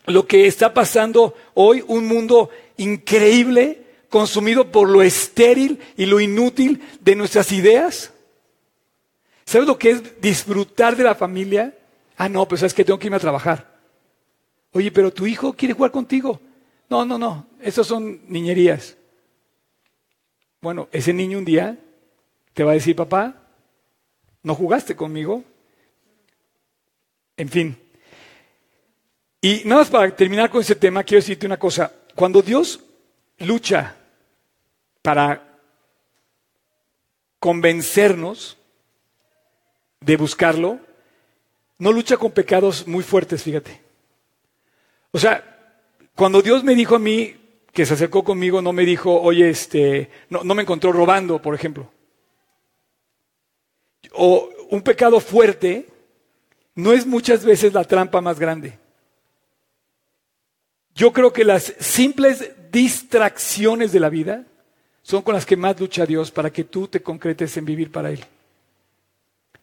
lo que está pasando hoy, un mundo increíble, consumido por lo estéril y lo inútil de nuestras ideas. ¿Sabes lo que es disfrutar de la familia? Ah, no, pues es que tengo que irme a trabajar. Oye, pero tu hijo quiere jugar contigo. No, no, no, esas son niñerías. Bueno, ese niño un día te va a decir, papá, no jugaste conmigo, en fin. Y nada más para terminar con ese tema, quiero decirte una cosa. Cuando Dios lucha para convencernos de buscarlo, no lucha con pecados muy fuertes, fíjate. O sea, cuando Dios me dijo a mí que se acercó conmigo, no me dijo, oye, este, no, no me encontró robando, por ejemplo. O un pecado fuerte no es muchas veces la trampa más grande. Yo creo que las simples distracciones de la vida son con las que más lucha Dios para que tú te concretes en vivir para Él.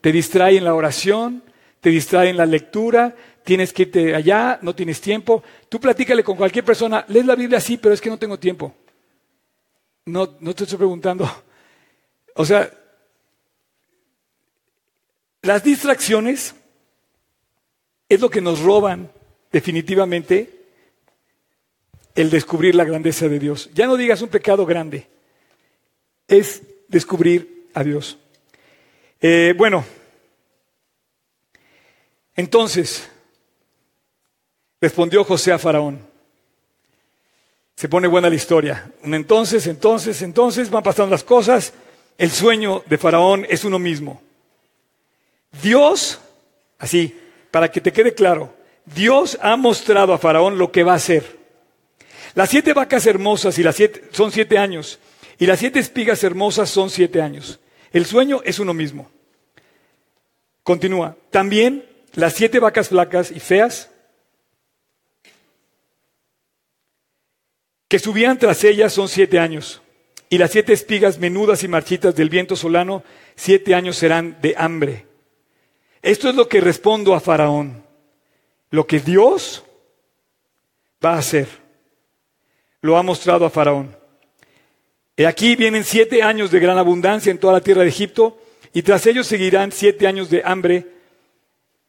Te distrae en la oración, te distrae en la lectura, tienes que irte allá, no tienes tiempo. Tú platícale con cualquier persona, lees la Biblia así, pero es que no tengo tiempo. No, no te estoy preguntando. O sea, las distracciones es lo que nos roban definitivamente el descubrir la grandeza de Dios. Ya no digas un pecado grande, es descubrir a Dios. Eh, bueno, entonces, respondió José a Faraón. Se pone buena la historia. Entonces, entonces, entonces van pasando las cosas. El sueño de Faraón es uno mismo. Dios, así, para que te quede claro, Dios ha mostrado a Faraón lo que va a hacer. Las siete vacas hermosas y las siete, son siete años, y las siete espigas hermosas son siete años. El sueño es uno mismo. Continúa. También las siete vacas flacas y feas que subían tras ellas son siete años. Y las siete espigas menudas y marchitas del viento solano, siete años serán de hambre. Esto es lo que respondo a Faraón. Lo que Dios va a hacer. Lo ha mostrado a Faraón. Y aquí vienen siete años de gran abundancia en toda la tierra de Egipto, y tras ellos seguirán siete años de hambre,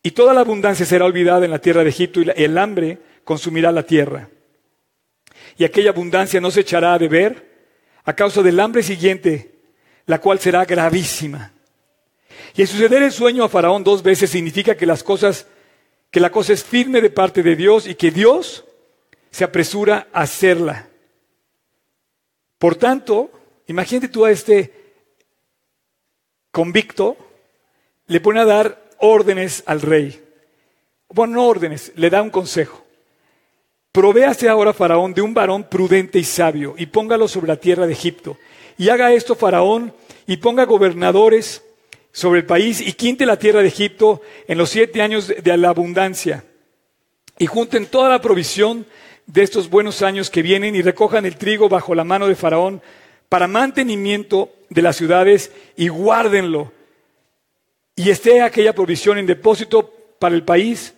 y toda la abundancia será olvidada en la tierra de Egipto, y el hambre consumirá la tierra. Y aquella abundancia no se echará a beber a causa del hambre siguiente, la cual será gravísima. Y el suceder el sueño a Faraón dos veces significa que las cosas, que la cosa es firme de parte de Dios y que Dios se apresura a hacerla. Por tanto, imagínate tú a este convicto, le pone a dar órdenes al rey. Bueno, no órdenes, le da un consejo. Provéase ahora Faraón de un varón prudente y sabio y póngalo sobre la tierra de Egipto. Y haga esto Faraón y ponga gobernadores sobre el país y quinte la tierra de Egipto en los siete años de la abundancia. Y junten toda la provisión de estos buenos años que vienen y recojan el trigo bajo la mano de Faraón para mantenimiento de las ciudades y guárdenlo. Y esté aquella provisión en depósito para el país,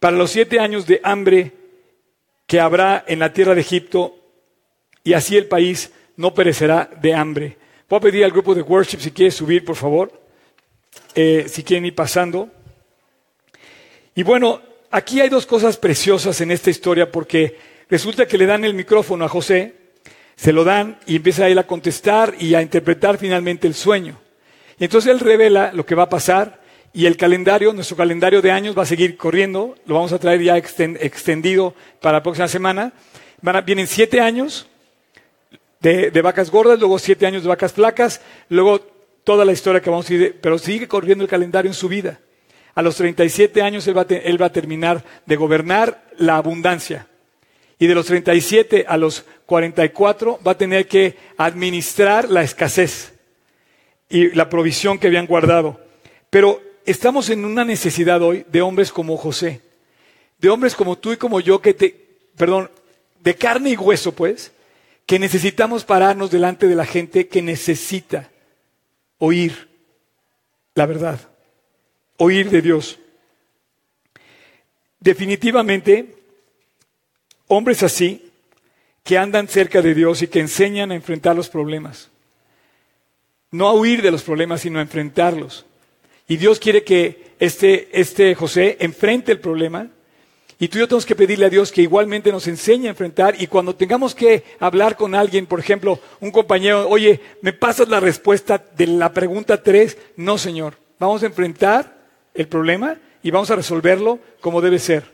para los siete años de hambre que habrá en la tierra de Egipto, y así el país no perecerá de hambre. Voy a pedir al grupo de worship si quiere subir, por favor, eh, si quieren ir pasando. Y bueno, aquí hay dos cosas preciosas en esta historia porque resulta que le dan el micrófono a José, se lo dan y empieza a él a contestar y a interpretar finalmente el sueño. Y entonces él revela lo que va a pasar y el calendario, nuestro calendario de años va a seguir corriendo, lo vamos a traer ya extendido para la próxima semana. vienen siete años de, vacas gordas, luego siete años de vacas flacas, luego toda la historia que vamos a ir, pero sigue corriendo el calendario en su vida. A los 37 años él va, él va a terminar de gobernar la abundancia. Y de los 37 a los 44 va a tener que administrar la escasez y la provisión que habían guardado. Pero estamos en una necesidad hoy de hombres como José, de hombres como tú y como yo que te, perdón, de carne y hueso, pues, que necesitamos pararnos delante de la gente que necesita oír la verdad oír de Dios. Definitivamente, hombres así, que andan cerca de Dios y que enseñan a enfrentar los problemas. No a huir de los problemas, sino a enfrentarlos. Y Dios quiere que este, este José enfrente el problema. Y tú y yo tenemos que pedirle a Dios que igualmente nos enseñe a enfrentar. Y cuando tengamos que hablar con alguien, por ejemplo, un compañero, oye, ¿me pasas la respuesta de la pregunta 3? No, Señor. Vamos a enfrentar el problema y vamos a resolverlo como debe ser.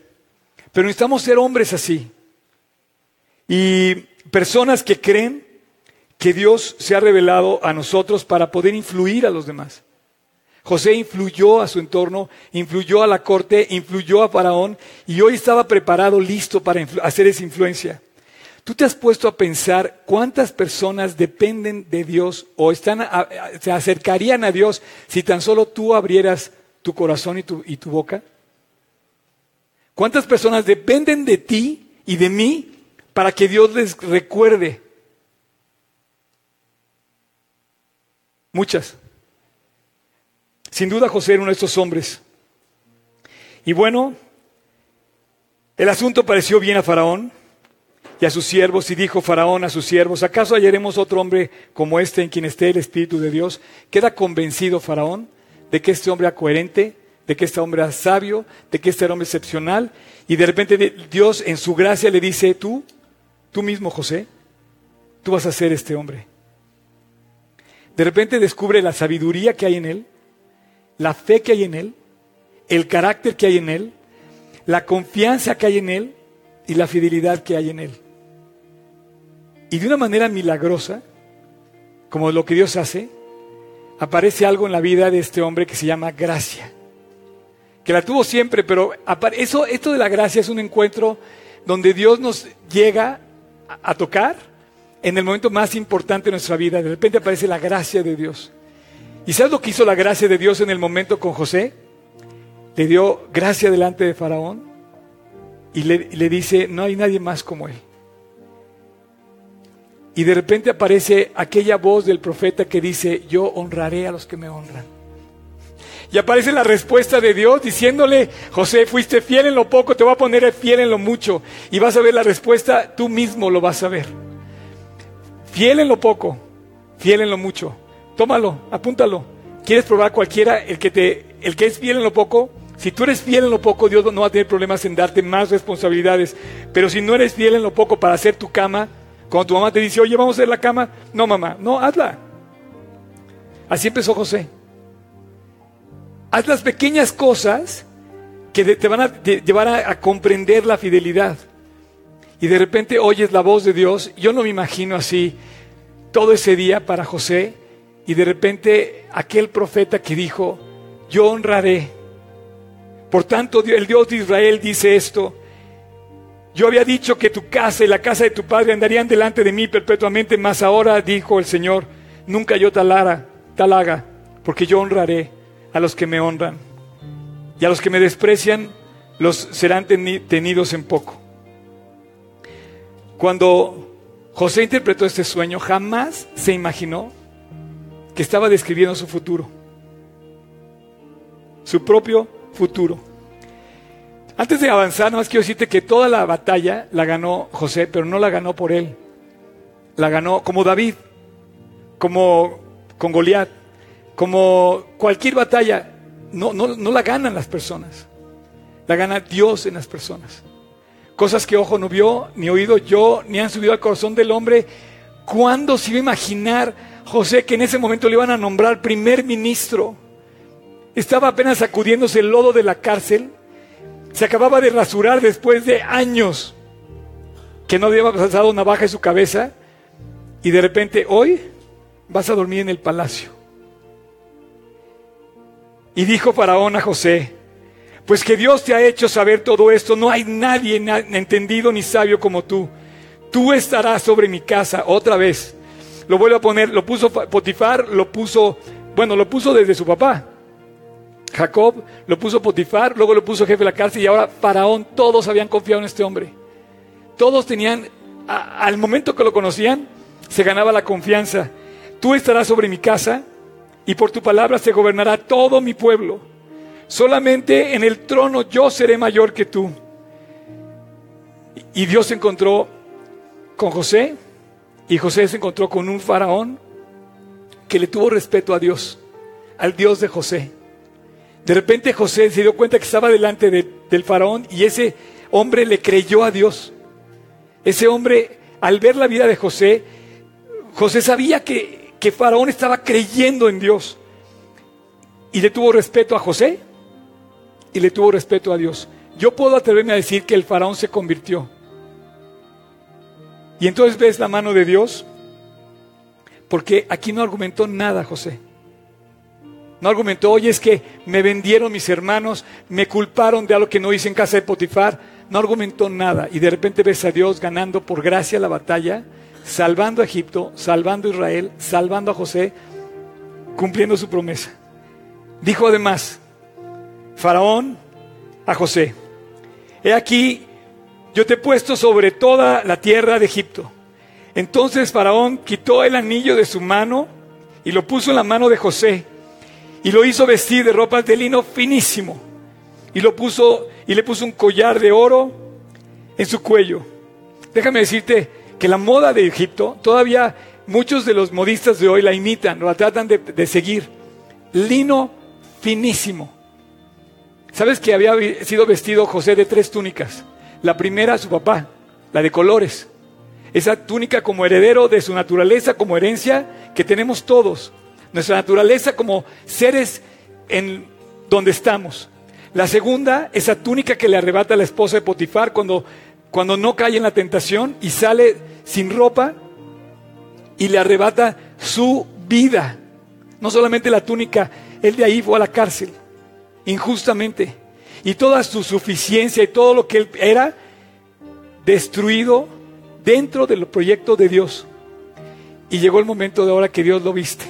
Pero necesitamos ser hombres así. Y personas que creen que Dios se ha revelado a nosotros para poder influir a los demás. José influyó a su entorno, influyó a la corte, influyó a Faraón y hoy estaba preparado, listo para hacer esa influencia. ¿Tú te has puesto a pensar cuántas personas dependen de Dios o se acercarían a Dios si tan solo tú abrieras tu corazón y tu, y tu boca? ¿Cuántas personas dependen de ti y de mí para que Dios les recuerde? Muchas. Sin duda José era uno de estos hombres. Y bueno, El asunto pareció bien a Faraón y a sus siervos, y dijo Faraón a sus siervos, ¿acaso hallaremos otro hombre como este en quien esté el Espíritu de Dios? ¿Queda convencido Faraón de que este hombre es coherente, de que este hombre es sabio, de que este hombre es excepcional? Y de repente Dios en su gracia le dice, tú, tú mismo José, tú vas a ser este hombre. De repente descubre la sabiduría que hay en él, la fe que hay en él, el carácter que hay en él, la confianza que hay en él y la fidelidad que hay en él. Y de una manera milagrosa, como lo que Dios hace, aparece algo en la vida de este hombre que se llama gracia. Que la tuvo siempre, pero eso, esto de la gracia es un encuentro donde Dios nos llega a tocar en el momento más importante de nuestra vida. De repente aparece la gracia de Dios. ¿Y sabes lo que hizo la gracia de Dios en el momento con José? Le dio gracia delante de Faraón y le, dice, no hay nadie más como él. Y de repente aparece aquella voz del profeta que dice, yo honraré a los que me honran. Y aparece la respuesta de Dios diciéndole, José, fuiste fiel en lo poco, te voy a poner fiel en lo mucho. Y vas a ver la respuesta, tú mismo lo vas a ver. Fiel en lo poco, fiel en lo mucho. Tómalo, apúntalo. ¿Quieres probar cualquiera? El que, te, el que es fiel en lo poco, si tú eres fiel en lo poco, Dios no va a tener problemas en darte más responsabilidades. Pero si no eres fiel en lo poco para hacer tu cama, cuando tu mamá te dice, oye, vamos a hacer la cama, no, mamá, no, hazla. Así empezó José. Haz las pequeñas cosas que te van a llevar a, comprender la fidelidad. Y de repente oyes la voz de Dios. Yo no me imagino así todo ese día para José. Y de repente aquel profeta que dijo, yo honraré. Por tanto, el Dios de Israel dice esto. Yo había dicho que tu casa y la casa de tu padre andarían delante de mí perpetuamente, mas ahora dijo el Señor, nunca yo talara, tal haga, porque yo honraré a los que me honran, y a los que me desprecian los serán tenidos en poco. Cuando José interpretó este sueño, jamás se imaginó que estaba describiendo su futuro, su propio futuro. Antes de avanzar, nada más quiero decirte que toda la batalla la ganó José, pero no la ganó por él. La ganó como David, como con Goliat, como cualquier batalla. No, no, no la ganan las personas. La gana Dios en las personas. Cosas que ojo no vio, ni oído yo, ni han subido al corazón del hombre. ¿Cuándo se iba a imaginar José que en ese momento le iban a nombrar primer ministro? Estaba apenas sacudiéndose el lodo de la cárcel se acababa de rasurar después de años que no había pasado navaja en su cabeza y de repente hoy vas a dormir en el palacio. Y dijo Faraón a José, pues que Dios te ha hecho saber todo esto, no hay nadie entendido ni sabio como tú. Tú estarás sobre mi casa otra vez. Lo vuelvo a poner, lo puso Potifar, lo puso, bueno, lo puso desde su papá. Jacob, lo puso Potifar, luego lo puso jefe de la cárcel y ahora Faraón, todos habían confiado en este hombre. Todos tenían, al momento que lo conocían, se ganaba la confianza. Tú estarás sobre mi casa y por tu palabra se gobernará todo mi pueblo. Solamente en el trono yo seré mayor que tú. Y Dios se encontró con José y José se encontró con un faraón que le tuvo respeto a Dios, al Dios de José. De repente José se dio cuenta que estaba delante del faraón y ese hombre le creyó a Dios. Ese hombre, al ver la vida de José, José sabía que, que faraón estaba creyendo en Dios. Y le tuvo respeto a José y le tuvo respeto a Dios. Yo puedo atreverme a decir que el faraón se convirtió. Y entonces ves la mano de Dios, porque aquí no argumentó nada José. No argumentó, oye, es que me vendieron mis hermanos, me culparon de algo que no hice en casa de Potifar. No argumentó nada. Y de repente ves a Dios ganando por gracia la batalla, salvando a Egipto, salvando a Israel, salvando a José, cumpliendo su promesa. Dijo además, Faraón a José, he aquí, yo te he puesto sobre toda la tierra de Egipto. Entonces Faraón quitó el anillo de su mano y lo puso en la mano de José y lo hizo vestir de ropas de lino finísimo. Y lo puso y le puso un collar de oro en su cuello. Déjame decirte que la moda de Egipto, todavía muchos de los modistas de hoy la imitan, la tratan de, de seguir. Lino finísimo. ¿Sabes que había sido vestido José de tres túnicas? La primera, su papá, la de colores. Esa túnica como heredero de su naturaleza, como herencia que tenemos todos. Nuestra naturaleza como seres en donde estamos. La segunda, esa túnica que le arrebata la esposa de Potifar cuando, cuando no cae en la tentación y sale sin ropa y le arrebata su vida. No solamente la túnica, él de ahí fue a la cárcel, injustamente. Y toda su suficiencia y todo lo que él era, destruido dentro del proyecto de Dios. Y llegó el momento de ahora que Dios lo viste.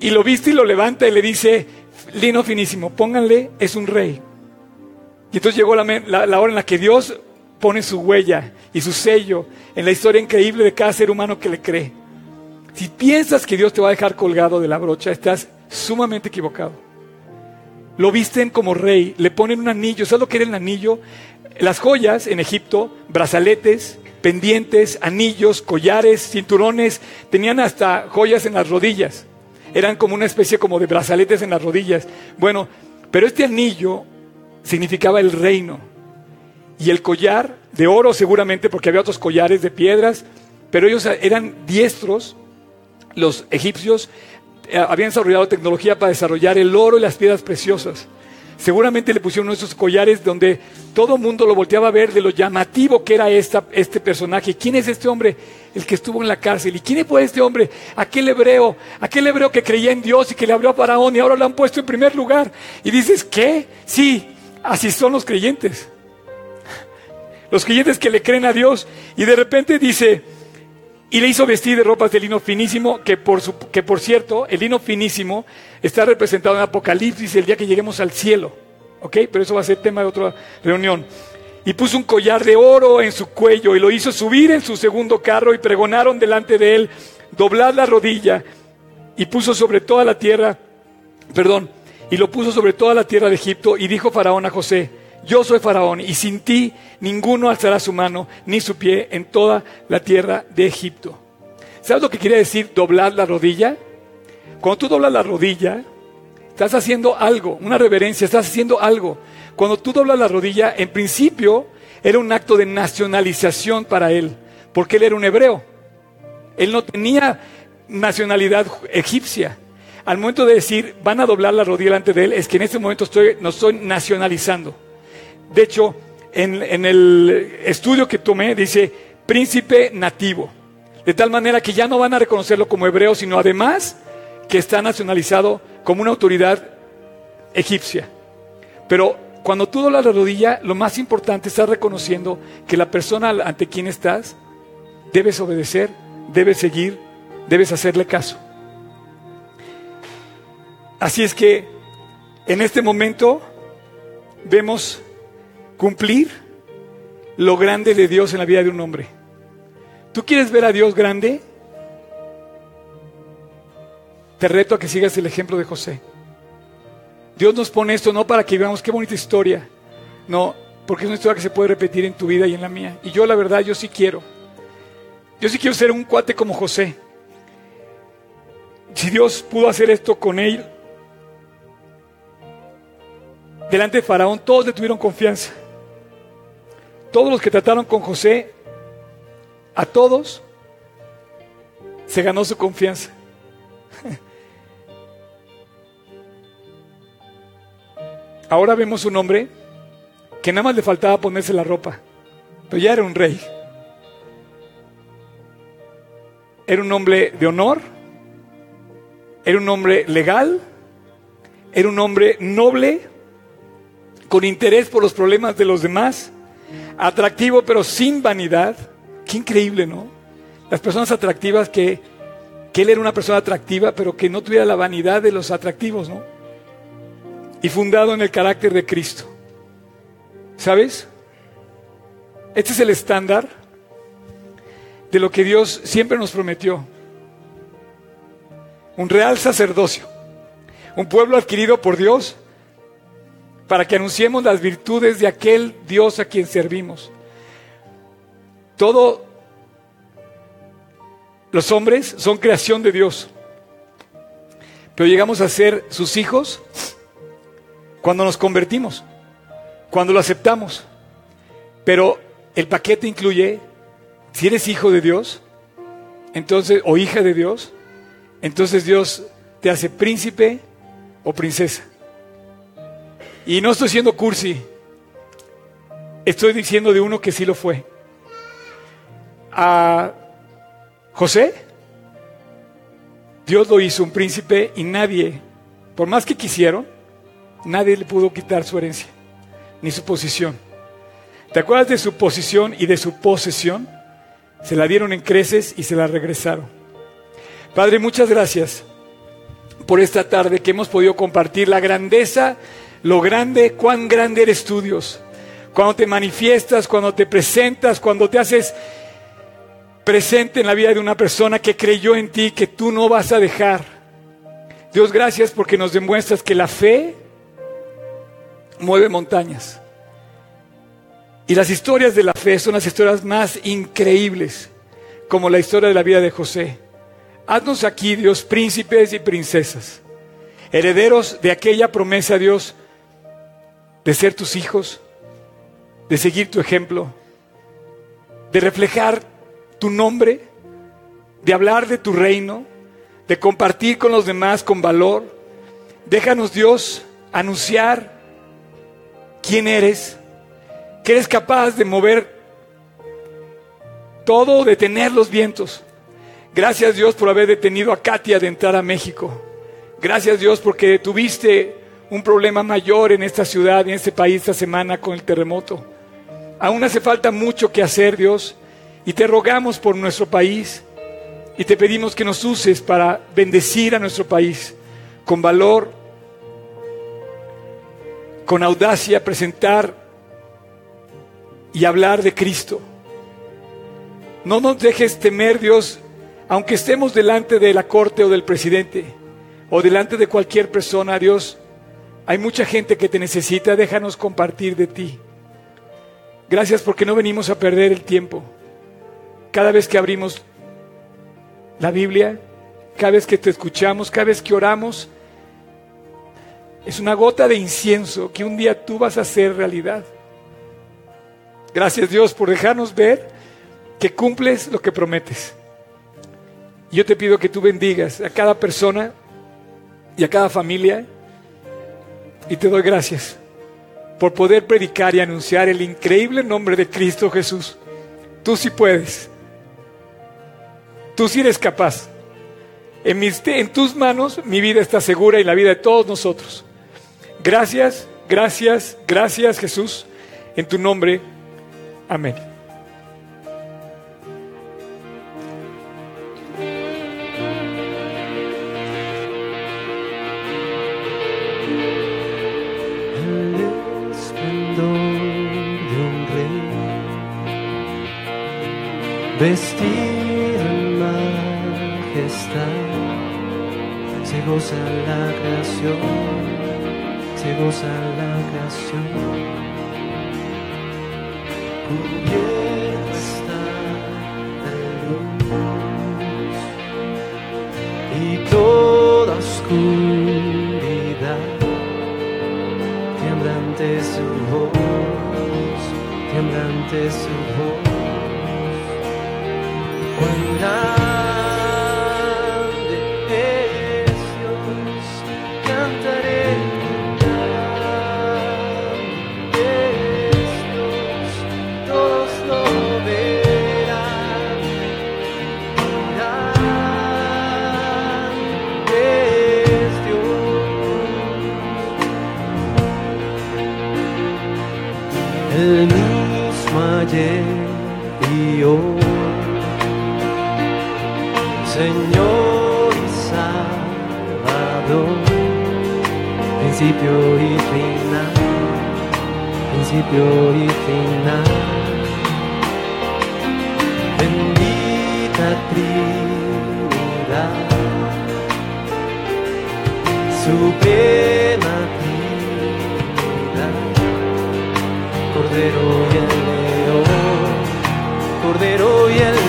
Y lo viste y lo levanta y le dice, lino finísimo, pónganle, es un rey. Y entonces llegó la, la, hora en la que Dios pone su huella y su sello en la historia increíble de cada ser humano que le cree. Si piensas que Dios te va a dejar colgado de la brocha, estás sumamente equivocado. Lo visten como rey, le ponen un anillo. ¿Sabes lo que era el anillo? Las joyas en Egipto, brazaletes, pendientes, anillos, collares, cinturones, tenían hasta joyas en las rodillas. Eran como una especie como de brazaletes en las rodillas. Bueno, pero este anillo significaba el reino. Y el collar de oro seguramente, porque había otros collares de piedras, pero ellos eran diestros, los egipcios habían desarrollado tecnología para desarrollar el oro y las piedras preciosas. Seguramente le pusieron esos collares donde todo el mundo lo volteaba a ver de lo llamativo que era esta, este personaje. ¿Quién es este hombre? El que estuvo en la cárcel. ¿Y quién fue este hombre? Aquel hebreo, aquel hebreo que creía en Dios y que le abrió a Faraón y ahora lo han puesto en primer lugar. Y dices, ¿qué? Sí, así son los creyentes. Los creyentes que le creen a Dios y de repente dice, y le hizo vestir de ropas de lino finísimo, que por, que por cierto, el lino finísimo está representado en Apocalipsis el día que lleguemos al cielo. ¿Ok? Pero eso va a ser tema de otra reunión. Y puso un collar de oro en su cuello y lo hizo subir en su segundo carro y pregonaron delante de él, doblar la rodilla y puso sobre toda la tierra, perdón, y lo puso sobre toda la tierra de Egipto y dijo Faraón a José, yo soy Faraón y sin ti ninguno alzará su mano ni su pie en toda la tierra de Egipto. ¿Sabes lo que quiere decir doblar la rodilla? Cuando tú doblas la rodilla, estás haciendo algo, una reverencia, estás haciendo algo. Cuando tú doblas la rodilla, en principio era un acto de nacionalización para él, porque él era un hebreo. Él no tenía nacionalidad egipcia. Al momento de decir, van a doblar la rodilla delante de él, es que en este momento estoy, no estoy nacionalizando. De hecho, en, el estudio que tomé dice príncipe nativo. De tal manera que ya no van a reconocerlo como hebreo, sino además que está nacionalizado como una autoridad egipcia. Pero cuando tú doblas la rodilla, lo más importante es estar reconociendo que la persona ante quien estás debes obedecer, debes seguir, debes hacerle caso. Así es que en este momento vemos cumplir lo grande de Dios en la vida de un hombre. ¿Tú quieres ver a Dios grande? Te reto a que sigas el ejemplo de José. Dios nos pone esto no para que veamos qué bonita historia, no, porque es una historia que se puede repetir en tu vida y en la mía. Y yo la verdad, yo sí quiero. Yo sí quiero ser un cuate como José. Si Dios pudo hacer esto con él, delante de Faraón, todos le tuvieron confianza. Todos los que trataron con José, a todos, se ganó su confianza. Ahora vemos un hombre que nada más le faltaba ponerse la ropa, pero ya era un rey. Era un hombre de honor, era un hombre legal, era un hombre noble, con interés por los problemas de los demás atractivo pero sin vanidad. Qué increíble, ¿no? Las personas atractivas que, que él era una persona atractiva, pero que no tuviera la vanidad de los atractivos, ¿no? Y fundado en el carácter de Cristo. ¿Sabes? Este es el estándar de lo que Dios siempre nos prometió. Un real sacerdocio. Un pueblo adquirido por Dios para que anunciemos las virtudes de aquel Dios a quien servimos. Todo los hombres son creación de Dios, pero llegamos a ser sus hijos cuando nos convertimos, cuando lo aceptamos. Pero el paquete incluye, si eres hijo de Dios, entonces, o hija de Dios, entonces Dios te hace príncipe o princesa. Y no estoy siendo cursi, estoy diciendo de uno que sí lo fue. A José, Dios lo hizo un príncipe y nadie, por más que quisieron, nadie le pudo quitar su herencia, ni su posición. ¿Te acuerdas de su posición y de su posesión? Se la dieron en creces y se la regresaron. Padre, muchas gracias por esta tarde que hemos podido compartir la grandeza, lo grande, cuán grande eres tú, Dios. Cuando te manifiestas, cuando te presentas, cuando te haces presente en la vida de una persona que creyó en ti, que tú no vas a dejar. Dios, gracias porque nos demuestras que la fe mueve montañas. Y las historias de la fe son las historias más increíbles, como la historia de la vida de José. Haznos aquí, Dios, príncipes y princesas, herederos de aquella promesa, Dios, de ser tus hijos, de seguir tu ejemplo, de reflejar tu nombre, de hablar de tu reino, de compartir con los demás con valor. Déjanos, Dios, anunciar quién eres, que eres capaz de mover todo, detener los vientos. Gracias Dios por haber detenido a Katia de entrar a México. Gracias Dios porque tuviste un problema mayor en esta ciudad y en este país esta semana con el terremoto. Aún hace falta mucho que hacer, Dios, y te rogamos por nuestro país y te pedimos que nos uses para bendecir a nuestro país con valor, con audacia, presentar y hablar de Cristo. No nos dejes temer, Dios, aunque estemos delante de la corte o del presidente o delante de cualquier persona, Dios, hay mucha gente que te necesita, déjanos compartir de ti. Gracias porque no venimos a perder el tiempo. Cada vez que abrimos la Biblia, cada vez que te escuchamos, cada vez que oramos, es una gota de incienso que un día tú vas a hacer realidad. Gracias Dios por dejarnos ver que cumples lo que prometes. Yo te pido que tú bendigas a cada persona y a cada familia y te doy gracias por poder predicar y anunciar el increíble nombre de Cristo Jesús. Tú sí puedes. Tú sí eres capaz. En, en tus manos mi vida está segura y la vida de todos nosotros. Gracias, gracias, gracias Jesús. En tu nombre. Amén. Vestido en majestad, se goza la creación, se goza la creación. Cubierta de luz y toda oscuridad tiembla ante su voz, tiembla ante su voz. Cuán grande suprema divinidad, Cordero y el León, Cordero y el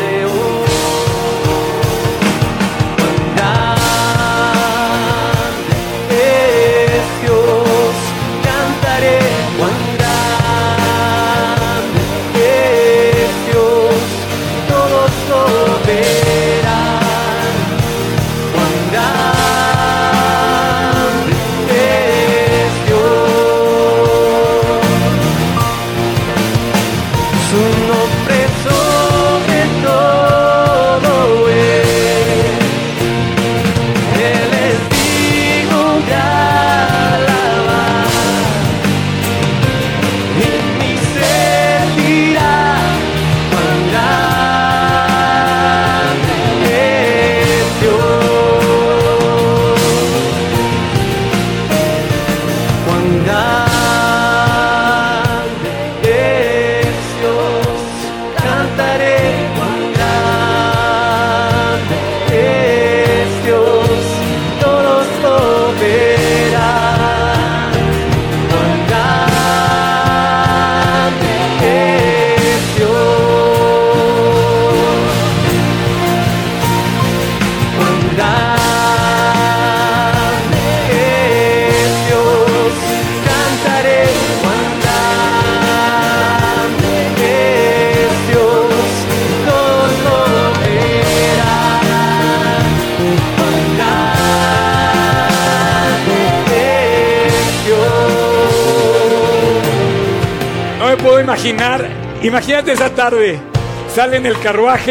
imagínate esa tarde, sale en el carruaje